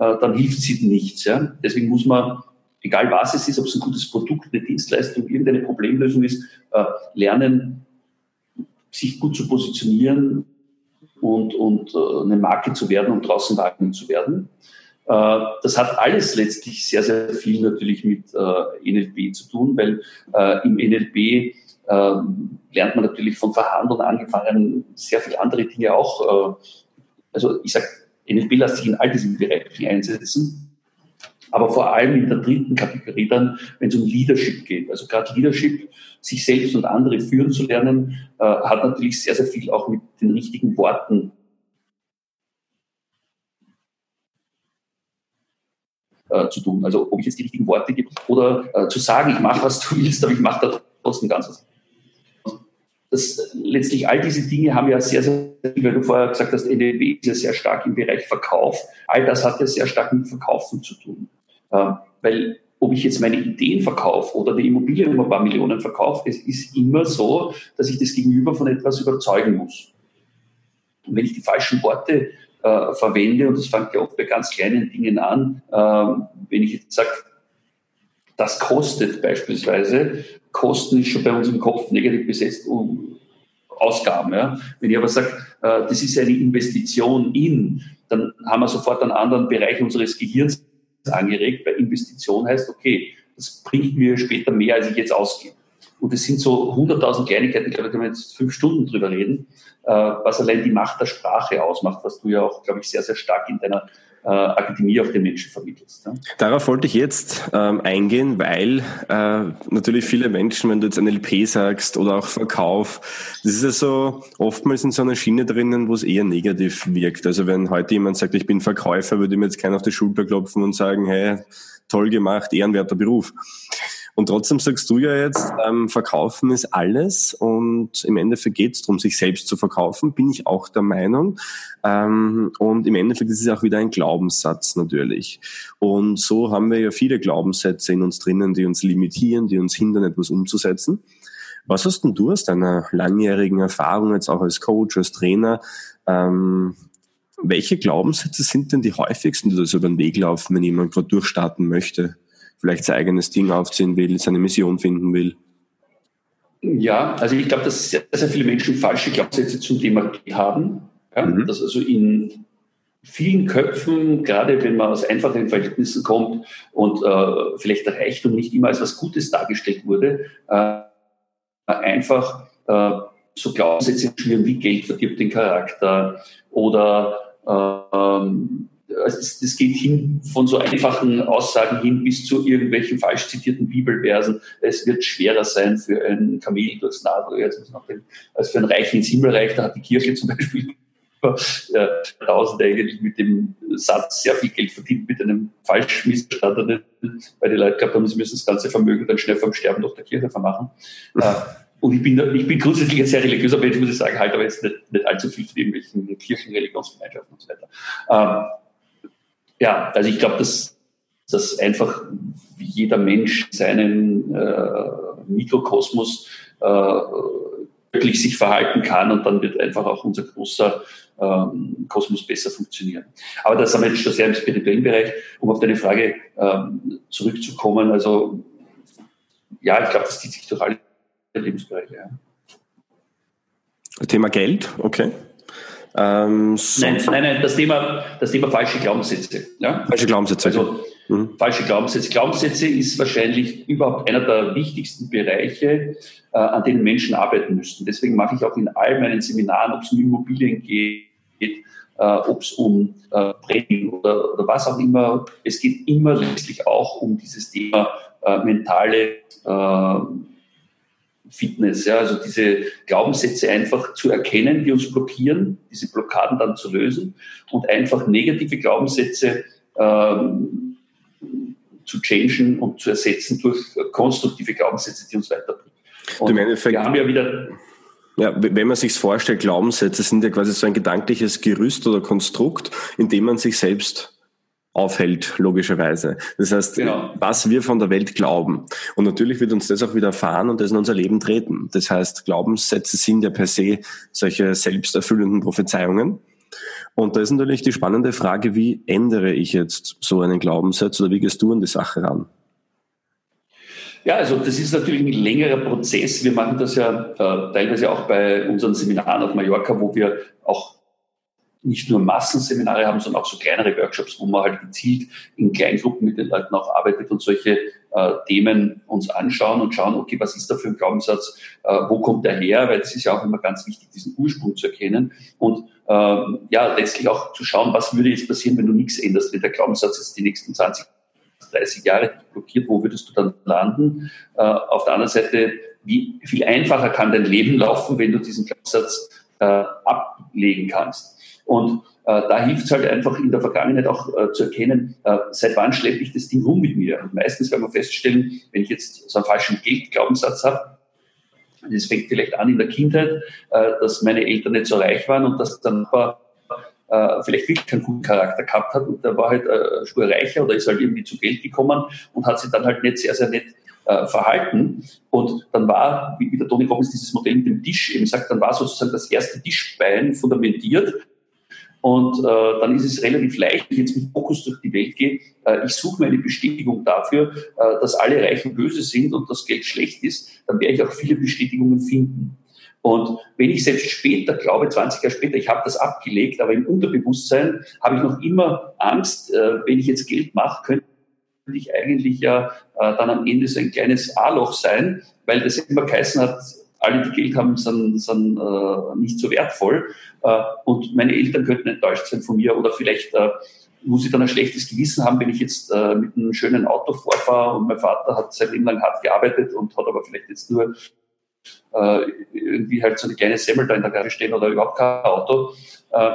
dann hilft sie nichts. Ja? Deswegen muss man, egal was es ist, ob es ein gutes Produkt, eine Dienstleistung, irgendeine Problemlösung ist, äh, lernen, sich gut zu positionieren und, und äh, eine Marke zu werden und draußen wahrgenommen zu werden. Das hat alles letztlich sehr, sehr viel natürlich mit NLP zu tun, weil im NLP lernt man natürlich von Verhandeln angefangen sehr viele andere Dinge auch. Also ich sage, in all diesen Bereichen einsetzen. Aber vor allem in der dritten Kategorie dann, wenn es um Leadership geht. Also gerade Leadership, sich selbst und andere führen zu lernen, äh, hat natürlich sehr, sehr viel auch mit den richtigen Worten äh, zu tun. Also ob ich jetzt die richtigen Worte gebe oder äh, zu sagen, ich mache, was du willst, aber ich mache da trotzdem ganz was das, letztlich all diese Dinge haben ja sehr, sehr weil du vorher gesagt hast, NLP ist ja sehr stark im Bereich Verkauf. All das hat ja sehr stark mit Verkaufen zu tun. Äh, weil ob ich jetzt meine Ideen verkaufe oder die Immobilien um ein paar Millionen verkaufe, es ist immer so, dass ich das Gegenüber von etwas überzeugen muss. Und wenn ich die falschen Worte äh, verwende, und das fängt ja oft bei ganz kleinen Dingen an, äh, wenn ich jetzt sage, das kostet beispielsweise, Kosten ist schon bei uns im Kopf negativ besetzt, um Ausgaben. Ja. Wenn ich aber sage, das ist eine Investition in, dann haben wir sofort einen anderen Bereich unseres Gehirns angeregt, weil Investition heißt, okay, das bringt mir später mehr, als ich jetzt ausgebe. Und es sind so 100.000 Kleinigkeiten, ich glaube, da können wir jetzt fünf Stunden drüber reden, äh, was allein die Macht der Sprache ausmacht, was du ja auch, glaube ich, sehr, sehr stark in deiner äh, Akademie auf den Menschen vermittelst. Ja. Darauf wollte ich jetzt ähm, eingehen, weil äh, natürlich viele Menschen, wenn du jetzt NLP sagst oder auch Verkauf, das ist ja so oftmals in so einer Schiene drinnen, wo es eher negativ wirkt. Also wenn heute jemand sagt, ich bin Verkäufer, würde ich mir jetzt keiner auf die Schulter klopfen und sagen, hey, toll gemacht, ehrenwerter Beruf. Und trotzdem sagst du ja jetzt, ähm, verkaufen ist alles und im Endeffekt geht es darum, sich selbst zu verkaufen, bin ich auch der Meinung. Ähm, und im Endeffekt ist es auch wieder ein Glaubenssatz natürlich. Und so haben wir ja viele Glaubenssätze in uns drinnen, die uns limitieren, die uns hindern, etwas umzusetzen. Was hast denn du aus deiner langjährigen Erfahrung jetzt auch als Coach, als Trainer, ähm, welche Glaubenssätze sind denn die häufigsten, die da so über den Weg laufen, wenn jemand gerade durchstarten möchte? Vielleicht sein eigenes Ding aufziehen will, seine Mission finden will? Ja, also ich glaube, dass sehr, sehr viele Menschen falsche Glaubenssätze zum Thema haben. Ja? Mhm. Dass also in vielen Köpfen, gerade wenn man aus einfachen Verhältnissen kommt und äh, vielleicht der Reichtum nicht immer als was Gutes dargestellt wurde, äh, einfach äh, so Glaubenssätze schwirren wie Geld verdirbt den Charakter oder ähm, also das, geht hin von so einfachen Aussagen hin bis zu irgendwelchen falsch zitierten Bibelversen. Es wird schwerer sein für ein Kamel durchs Nadelöhr als für ein Reich ins Himmelreich. Da hat die Kirche zum Beispiel äh, Tausende eigentlich mit dem Satz sehr viel Geld verdient mit einem falsch missverstandenen, weil die Leute glaubt haben, sie müssen das ganze Vermögen dann schnell vom Sterben durch der Kirche vermachen. Äh, und ich bin, ich bin grundsätzlich ein sehr religiöser Mensch, muss ich sagen, halt aber jetzt nicht, nicht allzu viel von irgendwelchen Kirchen, Religionsgemeinschaften und so weiter. Ähm, ja, also ich glaube, dass, dass einfach jeder Mensch seinen äh, Mikrokosmos äh, wirklich sich verhalten kann und dann wird einfach auch unser großer ähm, Kosmos besser funktionieren. Aber das haben wir jetzt schon sehr im spirituellen Bereich, um auf deine Frage ähm, zurückzukommen. Also ja, ich glaube, das zieht sich durch alle Lebensbereiche. Ja. Thema Geld, okay. Ähm, nein, nein, nein, das Thema, das Thema falsche Glaubenssätze. Ja? Falsche Glaubenssätze. Also, mhm. falsche Glaubenssätze. Glaubenssätze ist wahrscheinlich überhaupt einer der wichtigsten Bereiche, äh, an denen Menschen arbeiten müssten. Deswegen mache ich auch in all meinen Seminaren, ob es um Immobilien geht, äh, ob es um äh, Training oder, oder was auch immer, es geht immer letztlich auch um dieses Thema äh, mentale äh, Fitness, ja, also diese Glaubenssätze einfach zu erkennen, die uns blockieren, diese Blockaden dann zu lösen und einfach negative Glaubenssätze ähm, zu changen und zu ersetzen durch konstruktive Glaubenssätze, die uns weiterbringen. Und wir haben ja wieder ja, wenn man sich vorstellt, Glaubenssätze sind ja quasi so ein gedankliches Gerüst oder Konstrukt, in dem man sich selbst aufhält, logischerweise. Das heißt, genau. was wir von der Welt glauben. Und natürlich wird uns das auch wieder erfahren und das in unser Leben treten. Das heißt, Glaubenssätze sind ja per se solche selbsterfüllenden Prophezeiungen. Und da ist natürlich die spannende Frage, wie ändere ich jetzt so einen Glaubenssatz oder wie gehst du an die Sache ran? Ja, also das ist natürlich ein längerer Prozess. Wir machen das ja äh, teilweise auch bei unseren Seminaren auf Mallorca, wo wir auch nicht nur Massenseminare haben, sondern auch so kleinere Workshops, wo man halt gezielt in Kleingruppen mit den Leuten auch arbeitet und solche äh, Themen uns anschauen und schauen, okay, was ist da für ein Glaubenssatz, äh, wo kommt der her, weil es ist ja auch immer ganz wichtig, diesen Ursprung zu erkennen und ähm, ja, letztlich auch zu schauen, was würde jetzt passieren, wenn du nichts änderst, wenn der Glaubenssatz jetzt die nächsten 20, 30 Jahre blockiert, wo würdest du dann landen? Äh, auf der anderen Seite, wie viel einfacher kann dein Leben laufen, wenn du diesen Glaubenssatz äh, ablegen kannst? Und äh, da hilft es halt einfach in der Vergangenheit auch äh, zu erkennen, äh, seit wann schleppe ich das Ding rum mit mir. Und meistens werden wir feststellen, wenn ich jetzt so einen falschen Geldglaubenssatz habe, das fängt vielleicht an in der Kindheit, äh, dass meine Eltern nicht so reich waren und dass dann aber äh, vielleicht wirklich keinen guten Charakter gehabt hat und der war halt äh, Spur reicher oder ist halt irgendwie zu Geld gekommen und hat sich dann halt nicht sehr, sehr nett äh, verhalten. Und dann war, wie, wie der Tony Robbins dieses Modell mit dem Tisch eben sagt, dann war sozusagen das erste Tischbein fundamentiert und äh, dann ist es relativ leicht, wenn ich jetzt mit Fokus durch die Welt gehe. Äh, ich suche mir eine Bestätigung dafür, äh, dass alle Reichen böse sind und das Geld schlecht ist. Dann werde ich auch viele Bestätigungen finden. Und wenn ich selbst später glaube, 20 Jahre später, ich habe das abgelegt, aber im Unterbewusstsein habe ich noch immer Angst, äh, wenn ich jetzt Geld mache, könnte ich eigentlich ja äh, dann am Ende so ein kleines A-Loch sein, weil das immer geheißen hat, alle, die Geld haben, sind, sind äh, nicht so wertvoll. Äh, und meine Eltern könnten enttäuscht sein von mir oder vielleicht äh, muss ich dann ein schlechtes Gewissen haben, wenn ich jetzt äh, mit einem schönen Auto vorfahre und mein Vater hat sein Leben lang hart gearbeitet und hat aber vielleicht jetzt nur äh, irgendwie halt so eine kleine Semmel da in der Garage stehen oder überhaupt kein Auto. Äh,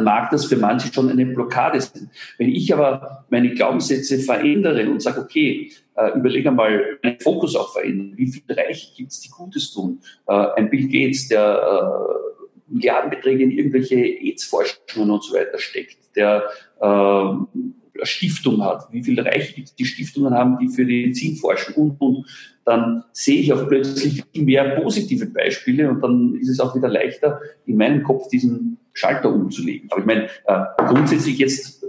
mag das für manche schon eine Blockade sein. Wenn ich aber meine Glaubenssätze verändere und sage, okay, äh, überlege mal, meinen Fokus auch verändern. Wie viel Reich gibt es, die Gutes tun? Äh, ein Bill Gates, der äh, Milliardenbeträge in irgendwelche AIDS-Forschungen und so weiter steckt, der äh, eine Stiftung hat, wie viel Reich die Stiftungen haben, die für die Medizin forschen und, und dann sehe ich auch plötzlich mehr positive Beispiele und dann ist es auch wieder leichter, in meinem Kopf diesen Schalter umzulegen. Aber ich meine, äh, grundsätzlich jetzt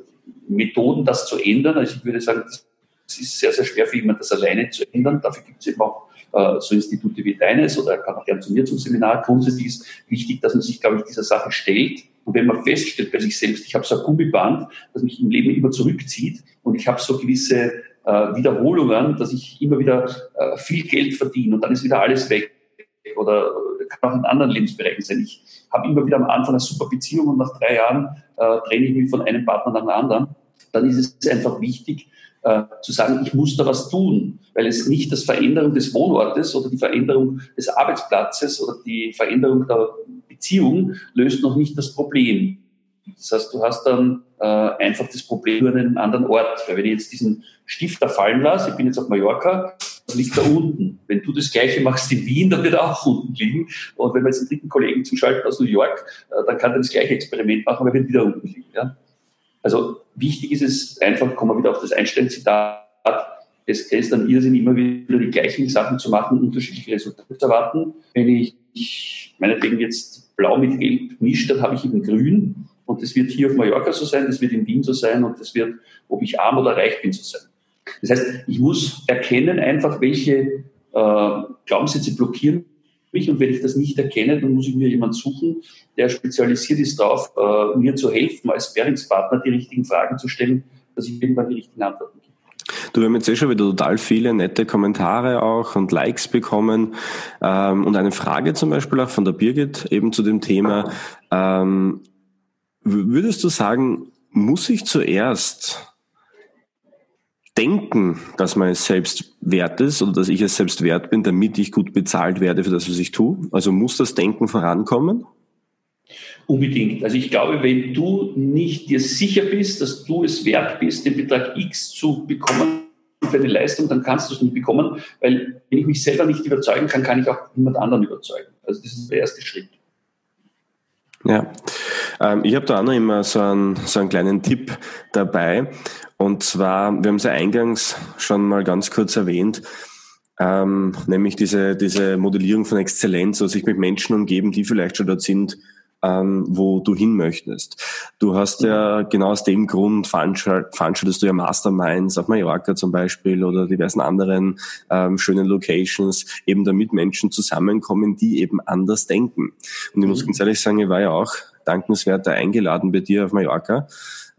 Methoden, das zu ändern, also ich würde sagen, es ist sehr, sehr schwer für jemanden, das alleine zu ändern. Dafür gibt es eben auch äh, so Institute wie deines oder er kann auch gerne zu mir zum Seminar. Grundsätzlich ist wichtig, dass man sich, glaube ich, dieser Sache stellt. Und wenn man feststellt bei sich selbst, ich habe so ein Gummiband, das mich im Leben immer zurückzieht und ich habe so gewisse äh, Wiederholungen, dass ich immer wieder äh, viel Geld verdiene und dann ist wieder alles weg. Oder kann auch in anderen Lebensbereichen sein. Ich habe immer wieder am Anfang eine super Beziehung und nach drei Jahren äh, trenne ich mich von einem Partner nach dem anderen. Dann ist es einfach wichtig, äh, zu sagen, ich muss da was tun, weil es nicht das Veränderung des Wohnortes oder die Veränderung des Arbeitsplatzes oder die Veränderung der Beziehung löst noch nicht das Problem. Das heißt, du hast dann äh, einfach das Problem nur an einem anderen Ort. Weil wenn ich jetzt diesen Stift da fallen lasse, ich bin jetzt auf Mallorca, dann liegt da unten. Wenn du das Gleiche machst in Wien, dann wird er auch unten liegen. Und wenn wir jetzt einen dritten Kollegen zuschalten aus New York, äh, dann kann er das gleiche Experiment machen, aber er wird wieder unten liegen. Ja? Also wichtig ist es einfach, kommen wir wieder auf das Einstellzitat, es ist dann irrsinnig, immer wieder die gleichen Sachen zu machen, unterschiedliche Resultate zu erwarten. Wenn ich ich meinetwegen jetzt blau mit gelb mische, dann habe ich eben grün. Und das wird hier auf Mallorca so sein, das wird in Wien so sein und das wird, ob ich arm oder reich bin, so sein. Das heißt, ich muss erkennen einfach, welche äh, Glaubenssätze blockieren mich und wenn ich das nicht erkenne, dann muss ich mir jemanden suchen, der spezialisiert ist darauf, äh, mir zu helfen, als Bearingspartner die richtigen Fragen zu stellen, dass ich irgendwann die richtigen Antworten gebe. Du, wir haben jetzt eh schon wieder total viele nette Kommentare auch und Likes bekommen. Ähm, und eine Frage zum Beispiel auch von der Birgit eben zu dem Thema. Ähm, würdest du sagen, muss ich zuerst denken, dass man es selbst wert ist oder dass ich es selbst wert bin, damit ich gut bezahlt werde für das, was ich tue? Also muss das Denken vorankommen? Unbedingt. Also ich glaube, wenn du nicht dir sicher bist, dass du es wert bist, den Betrag X zu bekommen für eine Leistung, dann kannst du es nicht bekommen, weil wenn ich mich selber nicht überzeugen kann, kann ich auch niemand anderen überzeugen. Also das ist der erste Schritt. Ja, ähm, ich habe da auch noch immer so einen, so einen kleinen Tipp dabei. Und zwar, wir haben es ja eingangs schon mal ganz kurz erwähnt, ähm, nämlich diese, diese Modellierung von Exzellenz, also sich mit Menschen umgeben, die vielleicht schon dort sind, ähm, wo du hin möchtest. Du hast ja genau aus dem Grund veranstaltest du ja Masterminds auf Mallorca zum Beispiel oder diversen anderen ähm, schönen Locations, eben damit Menschen zusammenkommen, die eben anders denken. Und ich muss mhm. ganz ehrlich sagen, ich war ja auch dankenswerter eingeladen bei dir auf Mallorca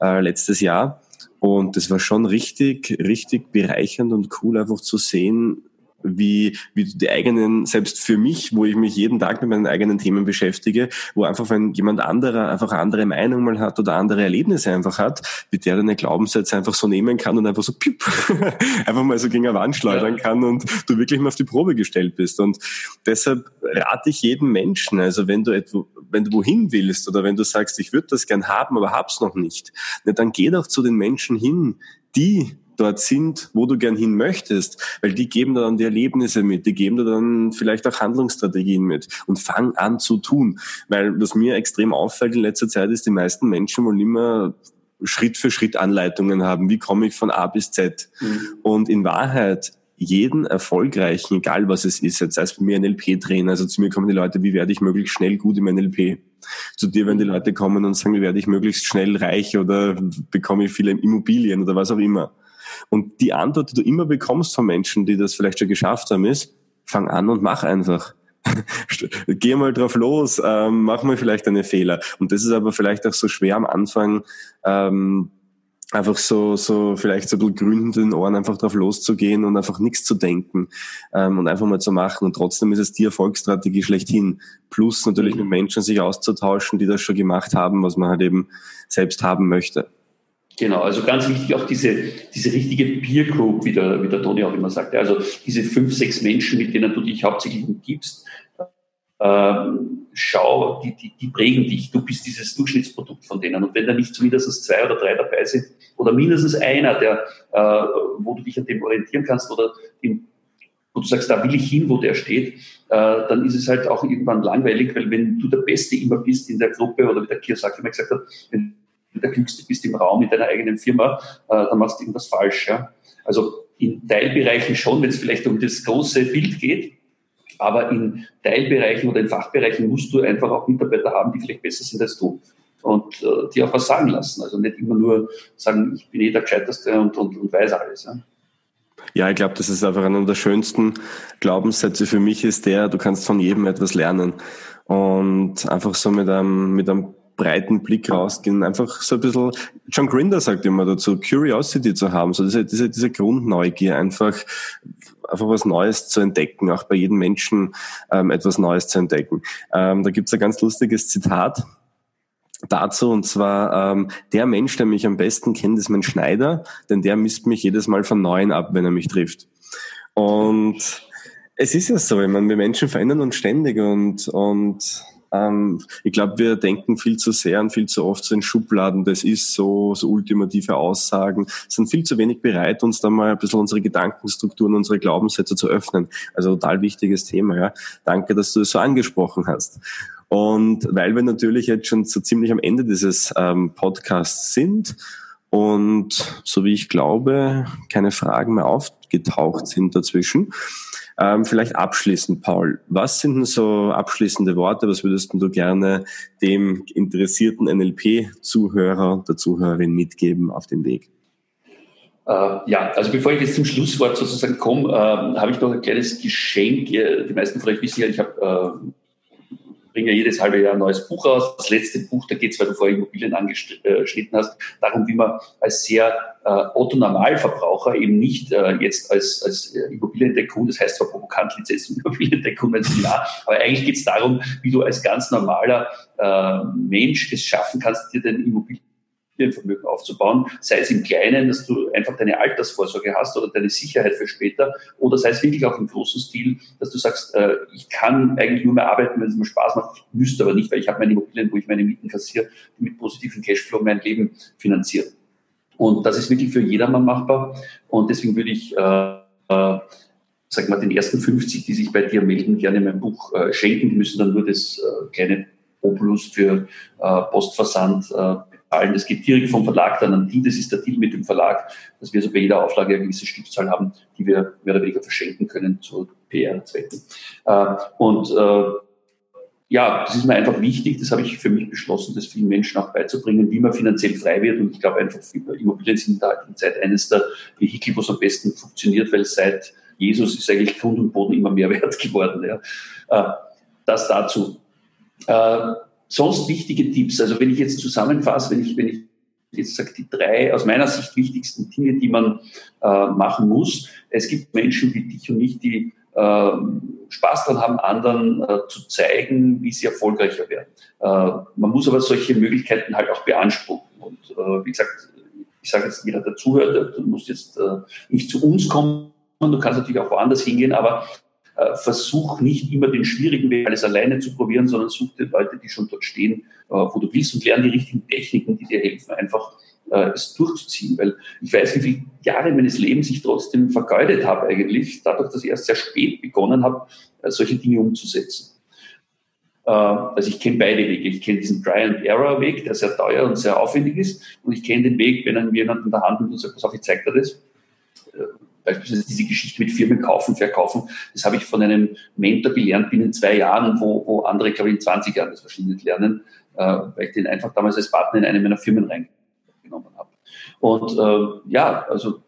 äh, letztes Jahr. Und das war schon richtig, richtig bereichernd und cool, einfach zu sehen, wie, wie du die eigenen, selbst für mich, wo ich mich jeden Tag mit meinen eigenen Themen beschäftige, wo einfach, wenn jemand anderer einfach andere Meinung mal hat oder andere Erlebnisse einfach hat, wie der deine Glaubenssätze einfach so nehmen kann und einfach so piep, einfach mal so gegen eine Wand schleudern kann und du wirklich mal auf die Probe gestellt bist. Und deshalb rate ich jedem Menschen, also wenn du etwa, wenn du wohin willst oder wenn du sagst, ich würde das gern haben, aber hab's noch nicht, dann geh doch zu den Menschen hin, die dort sind, wo du gern hin möchtest, weil die geben dir dann die Erlebnisse mit, die geben dir dann vielleicht auch Handlungsstrategien mit und fang an zu tun. Weil was mir extrem auffällt in letzter Zeit ist, die meisten Menschen wollen immer Schritt für Schritt Anleitungen haben. Wie komme ich von A bis Z? Mhm. Und in Wahrheit jeden erfolgreichen, egal was es ist, jetzt sei es bei mir NLP-Trainer, also zu mir kommen die Leute, wie werde ich möglichst schnell gut im NLP? Zu dir werden die Leute kommen und sagen, wie werde ich möglichst schnell reich oder bekomme ich viele Immobilien oder was auch immer. Und die Antwort, die du immer bekommst von Menschen, die das vielleicht schon geschafft haben, ist, fang an und mach einfach. Geh mal drauf los, ähm, mach mal vielleicht eine Fehler. Und das ist aber vielleicht auch so schwer am Anfang, ähm, einfach so, so vielleicht so ein bisschen grün in den Ohren einfach drauf loszugehen und einfach nichts zu denken ähm, und einfach mal zu machen. Und trotzdem ist es die Erfolgsstrategie schlechthin. Plus natürlich mit Menschen sich auszutauschen, die das schon gemacht haben, was man halt eben selbst haben möchte. Genau, also ganz wichtig auch diese, diese richtige Peer Group, wie der, wie der Toni auch immer sagt. Also diese fünf, sechs Menschen, mit denen du dich hauptsächlich umgibst, ähm, schau, die, die, die prägen dich. Du bist dieses Durchschnittsprodukt von denen. Und wenn da nicht mindestens zwei oder drei dabei sind oder mindestens einer, der, äh, wo du dich an dem orientieren kannst oder im, wo du sagst, da will ich hin, wo der steht, äh, dann ist es halt auch irgendwann langweilig, weil wenn du der Beste immer bist in der Gruppe oder wie der Kiyosaki immer gesagt hat, wenn der Klügste bist im Raum in deiner eigenen Firma, äh, dann machst du irgendwas falsch. Ja? Also in Teilbereichen schon, wenn es vielleicht um das große Bild geht, aber in Teilbereichen oder in Fachbereichen musst du einfach auch Mitarbeiter haben, die vielleicht besser sind als du und äh, die auch was sagen lassen. Also nicht immer nur sagen, ich bin eh der Gescheiterste und, und, und weiß alles. Ja? Ja, ich glaube, das ist einfach einer der schönsten Glaubenssätze für mich ist der, du kannst von jedem etwas lernen. Und einfach so mit einem, mit einem breiten Blick rausgehen, einfach so ein bisschen, John Grinder sagt immer dazu, Curiosity zu haben, so diese, diese, diese Grundneugier, einfach, einfach was Neues zu entdecken, auch bei jedem Menschen ähm, etwas Neues zu entdecken. Ähm, da gibt's ein ganz lustiges Zitat, dazu und zwar ähm, der Mensch, der mich am besten kennt, ist mein Schneider, denn der misst mich jedes Mal von Neuem ab, wenn er mich trifft. Und es ist ja so, ich meine, wir Menschen verändern uns ständig und und ähm, ich glaube, wir denken viel zu sehr und viel zu oft so in Schubladen. Das ist so, so ultimative Aussagen, sind viel zu wenig bereit, uns da mal ein bisschen unsere Gedankenstrukturen, unsere Glaubenssätze zu öffnen. Also total wichtiges Thema. Ja. Danke, dass du es so angesprochen hast. Und weil wir natürlich jetzt schon so ziemlich am Ende dieses ähm, Podcasts sind und so wie ich glaube, keine Fragen mehr aufgetaucht sind dazwischen, Ähm, vielleicht abschließend, Paul, was sind denn so abschließende Worte? Was würdest du gerne dem interessierten NLP-Zuhörer, der Zuhörerin mitgeben auf den Weg? Äh, ja, also bevor ich jetzt zum Schlusswort sozusagen komme, äh, habe ich noch ein kleines Geschenk. Die meisten von euch wissen ja, ich habe äh, bringe ja jedes halbe Jahr ein neues Buch raus. Das letzte Buch, da geht es, weil du vorher Immobilien angeschnitten hast, darum, wie man als sehr äh, Otto-Normalverbraucher eben nicht äh, jetzt als, als Immobiliendeckung, das heißt zwar provokant Lizenz Immobiliendeckung, ja, aber eigentlich geht es darum, wie du als ganz normaler äh, Mensch es schaffen kannst, dir den Immobilien Immobilienvermögen aufzubauen, sei es im Kleinen, dass du einfach deine Altersvorsorge hast oder deine Sicherheit für später, oder sei es wirklich auch im großen Stil, dass du sagst, äh, ich kann eigentlich nur mehr arbeiten, wenn es mir Spaß macht, ich müsste aber nicht, weil ich habe meine Immobilien, wo ich meine Mieten kassiere, die mit positiven Cashflow mein Leben finanzieren. Und das ist wirklich für jedermann machbar. Und deswegen würde ich, äh, äh, sag mal, den ersten 50, die sich bei dir melden, gerne mein Buch äh, schenken. Die müssen dann nur das äh, kleine Obolus für äh, Postversand äh, zahlen. Das geht direkt vom Verlag dann an die. Das ist der Deal mit dem Verlag, dass wir also bei jeder Auflage eine gewisse Stückzahl haben, die wir mehr oder weniger verschenken können zu PR-Zwecken. Äh, und äh, ja, das ist mir einfach wichtig. Das habe ich für mich beschlossen, das vielen Menschen auch beizubringen, wie man finanziell frei wird. Und ich glaube einfach, Immobilien sind in der heutigen Zeit eines der Vehikel, wo es am besten funktioniert, weil seit Jesus ist eigentlich Grund und Boden immer mehr wert geworden. Ja. Äh, das dazu sonst wichtige Tipps? Also wenn ich jetzt zusammenfasse, wenn ich, wenn ich jetzt sage, die drei aus meiner Sicht wichtigsten Dinge, die man äh, machen muss. Es gibt Menschen wie dich und mich, die äh, Spaß daran haben, anderen äh, zu zeigen, wie sie erfolgreicher werden. Äh, man muss aber solche Möglichkeiten halt auch beanspruchen. Und äh, wie gesagt, ich sage jetzt, jeder, der zuhört, du musst jetzt äh, nicht zu uns kommen, du kannst natürlich auch woanders hingehen, aber versuch nicht immer den schwierigen Weg alles alleine zu probieren, sondern such dir Leute, die schon dort stehen, äh, wo du willst und lerne die richtigen Techniken, die dir helfen, einfach äh, es durchzuziehen. Weil ich weiß, wie viele Jahre meines Lebens ich trotzdem vergeudet habe eigentlich, dadurch, dass ich erst sehr spät begonnen habe, solche Dinge umzusetzen. Also ich kenne beide Wege. Ich kenne diesen Try-and-Error-Weg, der sehr teuer und sehr aufwendig ist. Und ich kenne den Weg, wenn einem jemand in der Hand nimmt und sagt, pass auf, ich zeig dir das beispielsweise diese Geschichte mit Firmen kaufen, verkaufen, das habe ich von einem Mentor gelernt binnen zwei Jahren, wo, wo andere, glaube ich, in 20 Jahren das wahrscheinlich lernen, äh, weil ich den einfach damals als Partner in eine meiner Firmen reingenommen habe. Und äh, ja, also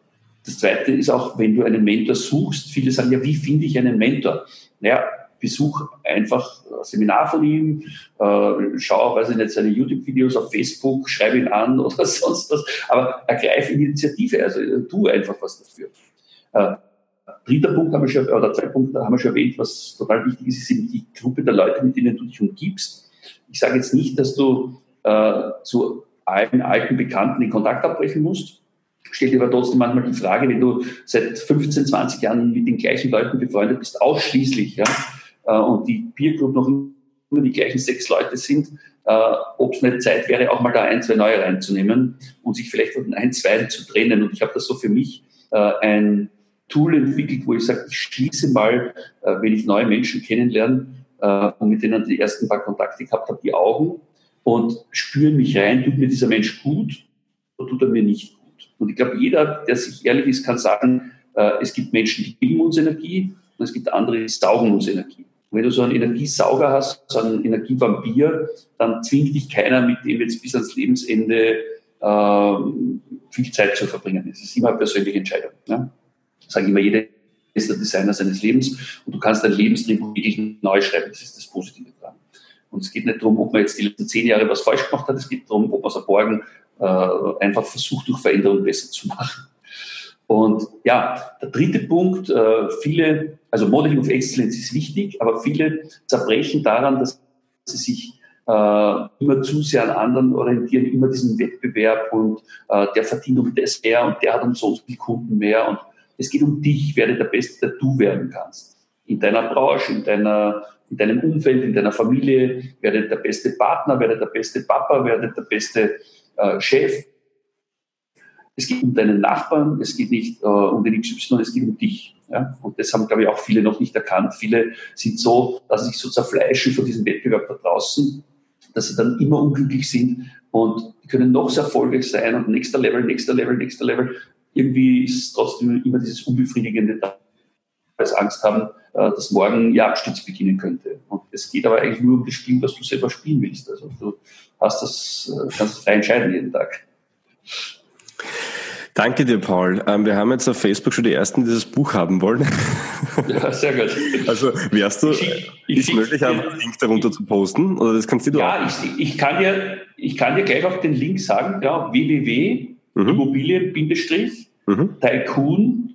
das Zweite ist auch, wenn du einen Mentor suchst, viele sagen, ja, wie finde ich einen Mentor? Naja, besuch einfach ein Seminar von ihm, äh, schau, weiß ich nicht, seine YouTube-Videos auf Facebook, schreibe ihn an oder sonst was, aber ergreif Initiative, also tu einfach was dafür. Äh, dritter Punkt haben wir schon, oder zwei Punkte haben wir schon erwähnt, was total wichtig ist, ist eben die Gruppe der Leute, mit denen du dich umgibst. Ich sage jetzt nicht, dass du äh, zu allen alten Bekannten den Kontakt abbrechen musst. Stell dir aber trotzdem manchmal die Frage, wenn du seit 15, 20 Jahren mit den gleichen Leuten befreundet bist, ausschließlich, ja, äh, und die Peer Group noch immer die gleichen sechs Leute sind, äh, ob es nicht Zeit wäre, auch mal da ein, zwei neue reinzunehmen und sich vielleicht von ein, zwei zu trennen. Und ich habe das so für mich äh, ein Tool entwickelt, wo ich sage, ich schließe mal, äh, wenn ich neue Menschen kennenlerne äh, und mit denen die ersten paar Kontakte gehabt habe, die Augen und spüre mich rein, tut mir dieser Mensch gut oder tut er mir nicht gut. Und ich glaube, jeder, der sich ehrlich ist, kann sagen, äh, es gibt Menschen, die geben uns Energie und es gibt andere, die saugen uns Energie. Und wenn du so einen Energiesauger hast, so einen Energievampir, dann zwingt dich keiner, mit dem jetzt bis ans Lebensende äh, viel Zeit zu verbringen. Es ist immer eine persönliche Entscheidung. Ne? Sage immer, jeder ist der Designer seines Lebens und du kannst dein Lebensdrehbuch wirklich neu schreiben. Das ist das Positive dran. Und es geht nicht darum, ob man jetzt die letzten zehn Jahre was falsch gemacht hat. Es geht darum, ob man es am Morgen äh, einfach versucht, durch Veränderung besser zu machen. Und ja, der dritte Punkt, äh, viele, also Modeling of Excellence ist wichtig, aber viele zerbrechen daran, dass sie sich äh, immer zu sehr an anderen orientieren, immer diesen Wettbewerb und äh, der verdient um das mehr und der hat um so viele Kunden mehr und es geht um dich, werde der Beste, der du werden kannst. In deiner Branche, in, deiner, in deinem Umfeld, in deiner Familie, werde der beste Partner, werde der beste Papa, werde der beste äh, Chef. Es geht um deinen Nachbarn, es geht nicht äh, um den XY, es geht um dich. Ja? Und das haben, glaube ich, auch viele noch nicht erkannt. Viele sind so, dass sie sich so zerfleischen von diesem Wettbewerb da draußen, dass sie dann immer unglücklich sind und können noch so erfolgreich sein und nächster Level, nächster Level, nächster Level irgendwie ist es trotzdem immer dieses Unbefriedigende da, als Angst haben, äh, dass morgen Ihr Absturz beginnen könnte. Und es geht aber eigentlich nur um das Spiel, was du selber spielen willst. Also du hast das, äh, kannst das frei entscheiden jeden Tag. Danke dir, Paul. Ähm, wir haben jetzt auf Facebook schon die ersten, die dieses Buch haben wollen. Ja, sehr gut. Also wärst du, ich, ich, ist möglich, einen Link darunter zu posten? Oder das kannst du Ja, ich, ich, kann dir, ich kann dir gleich auch den Link sagen, ja, www.immobilien-tycoon, mhm.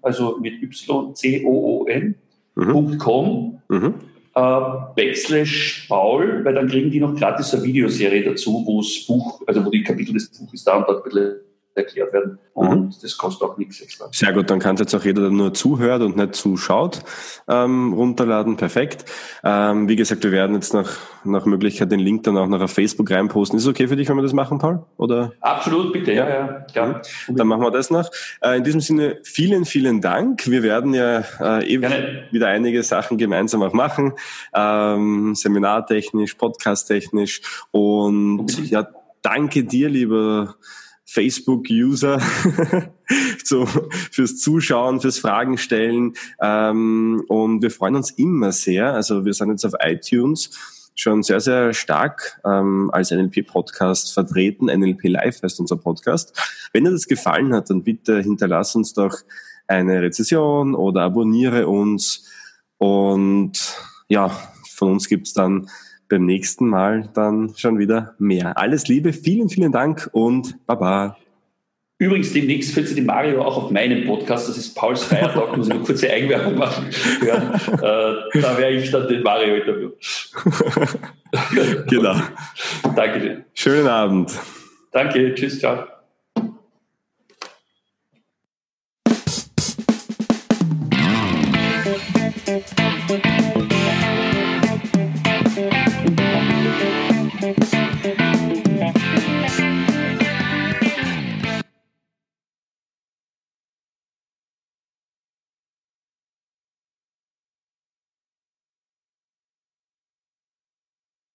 Also mit Y-C-O-O-N, mhm. .com, mhm. Äh, backslash Paul, weil dann kriegen die noch gratis eine Videoserie dazu, wo das Buch, also wo die Kapitel des Buches da und dort ein bisschen erklärt werden. Und mhm. das kostet auch nichts extra. Sehr gut, dann kann es jetzt auch jeder, der nur zuhört und nicht zuschaut, ähm, runterladen. Perfekt. Ähm, wie gesagt, wir werden jetzt nach, nach Möglichkeit den Link dann auch noch auf Facebook reinposten. Ist es okay für dich, wenn wir das machen, Paul? Oder? Absolut, bitte, ja, ja. ja. Mhm. Dann machen wir das noch. Äh, in diesem Sinne, vielen, vielen Dank. Wir werden ja äh, eben wieder einige Sachen gemeinsam auch machen. Ähm, seminartechnisch, podcasttechnisch. Und ja, danke dir, lieber Facebook-User so, fürs Zuschauen, fürs Fragen stellen. Ähm, und wir freuen uns immer sehr. Also wir sind jetzt auf iTunes schon sehr, sehr stark ähm, als NLP-Podcast vertreten. NLP Live heißt unser Podcast. Wenn dir das gefallen hat, dann bitte hinterlass uns doch eine Rezession oder abonniere uns. Und ja, von uns gibt's dann beim nächsten Mal dann schon wieder mehr. Alles Liebe, vielen, vielen Dank und Baba. Übrigens, demnächst führt sich die Mario auch auf meinen Podcast, das ist Pauls Feiertag, muss ich eine kurze Eigenwerbung machen. Ja, äh, da wäre ich dann den Mario interviewen. genau. Danke dir. Schönen Abend. Danke, tschüss, ciao.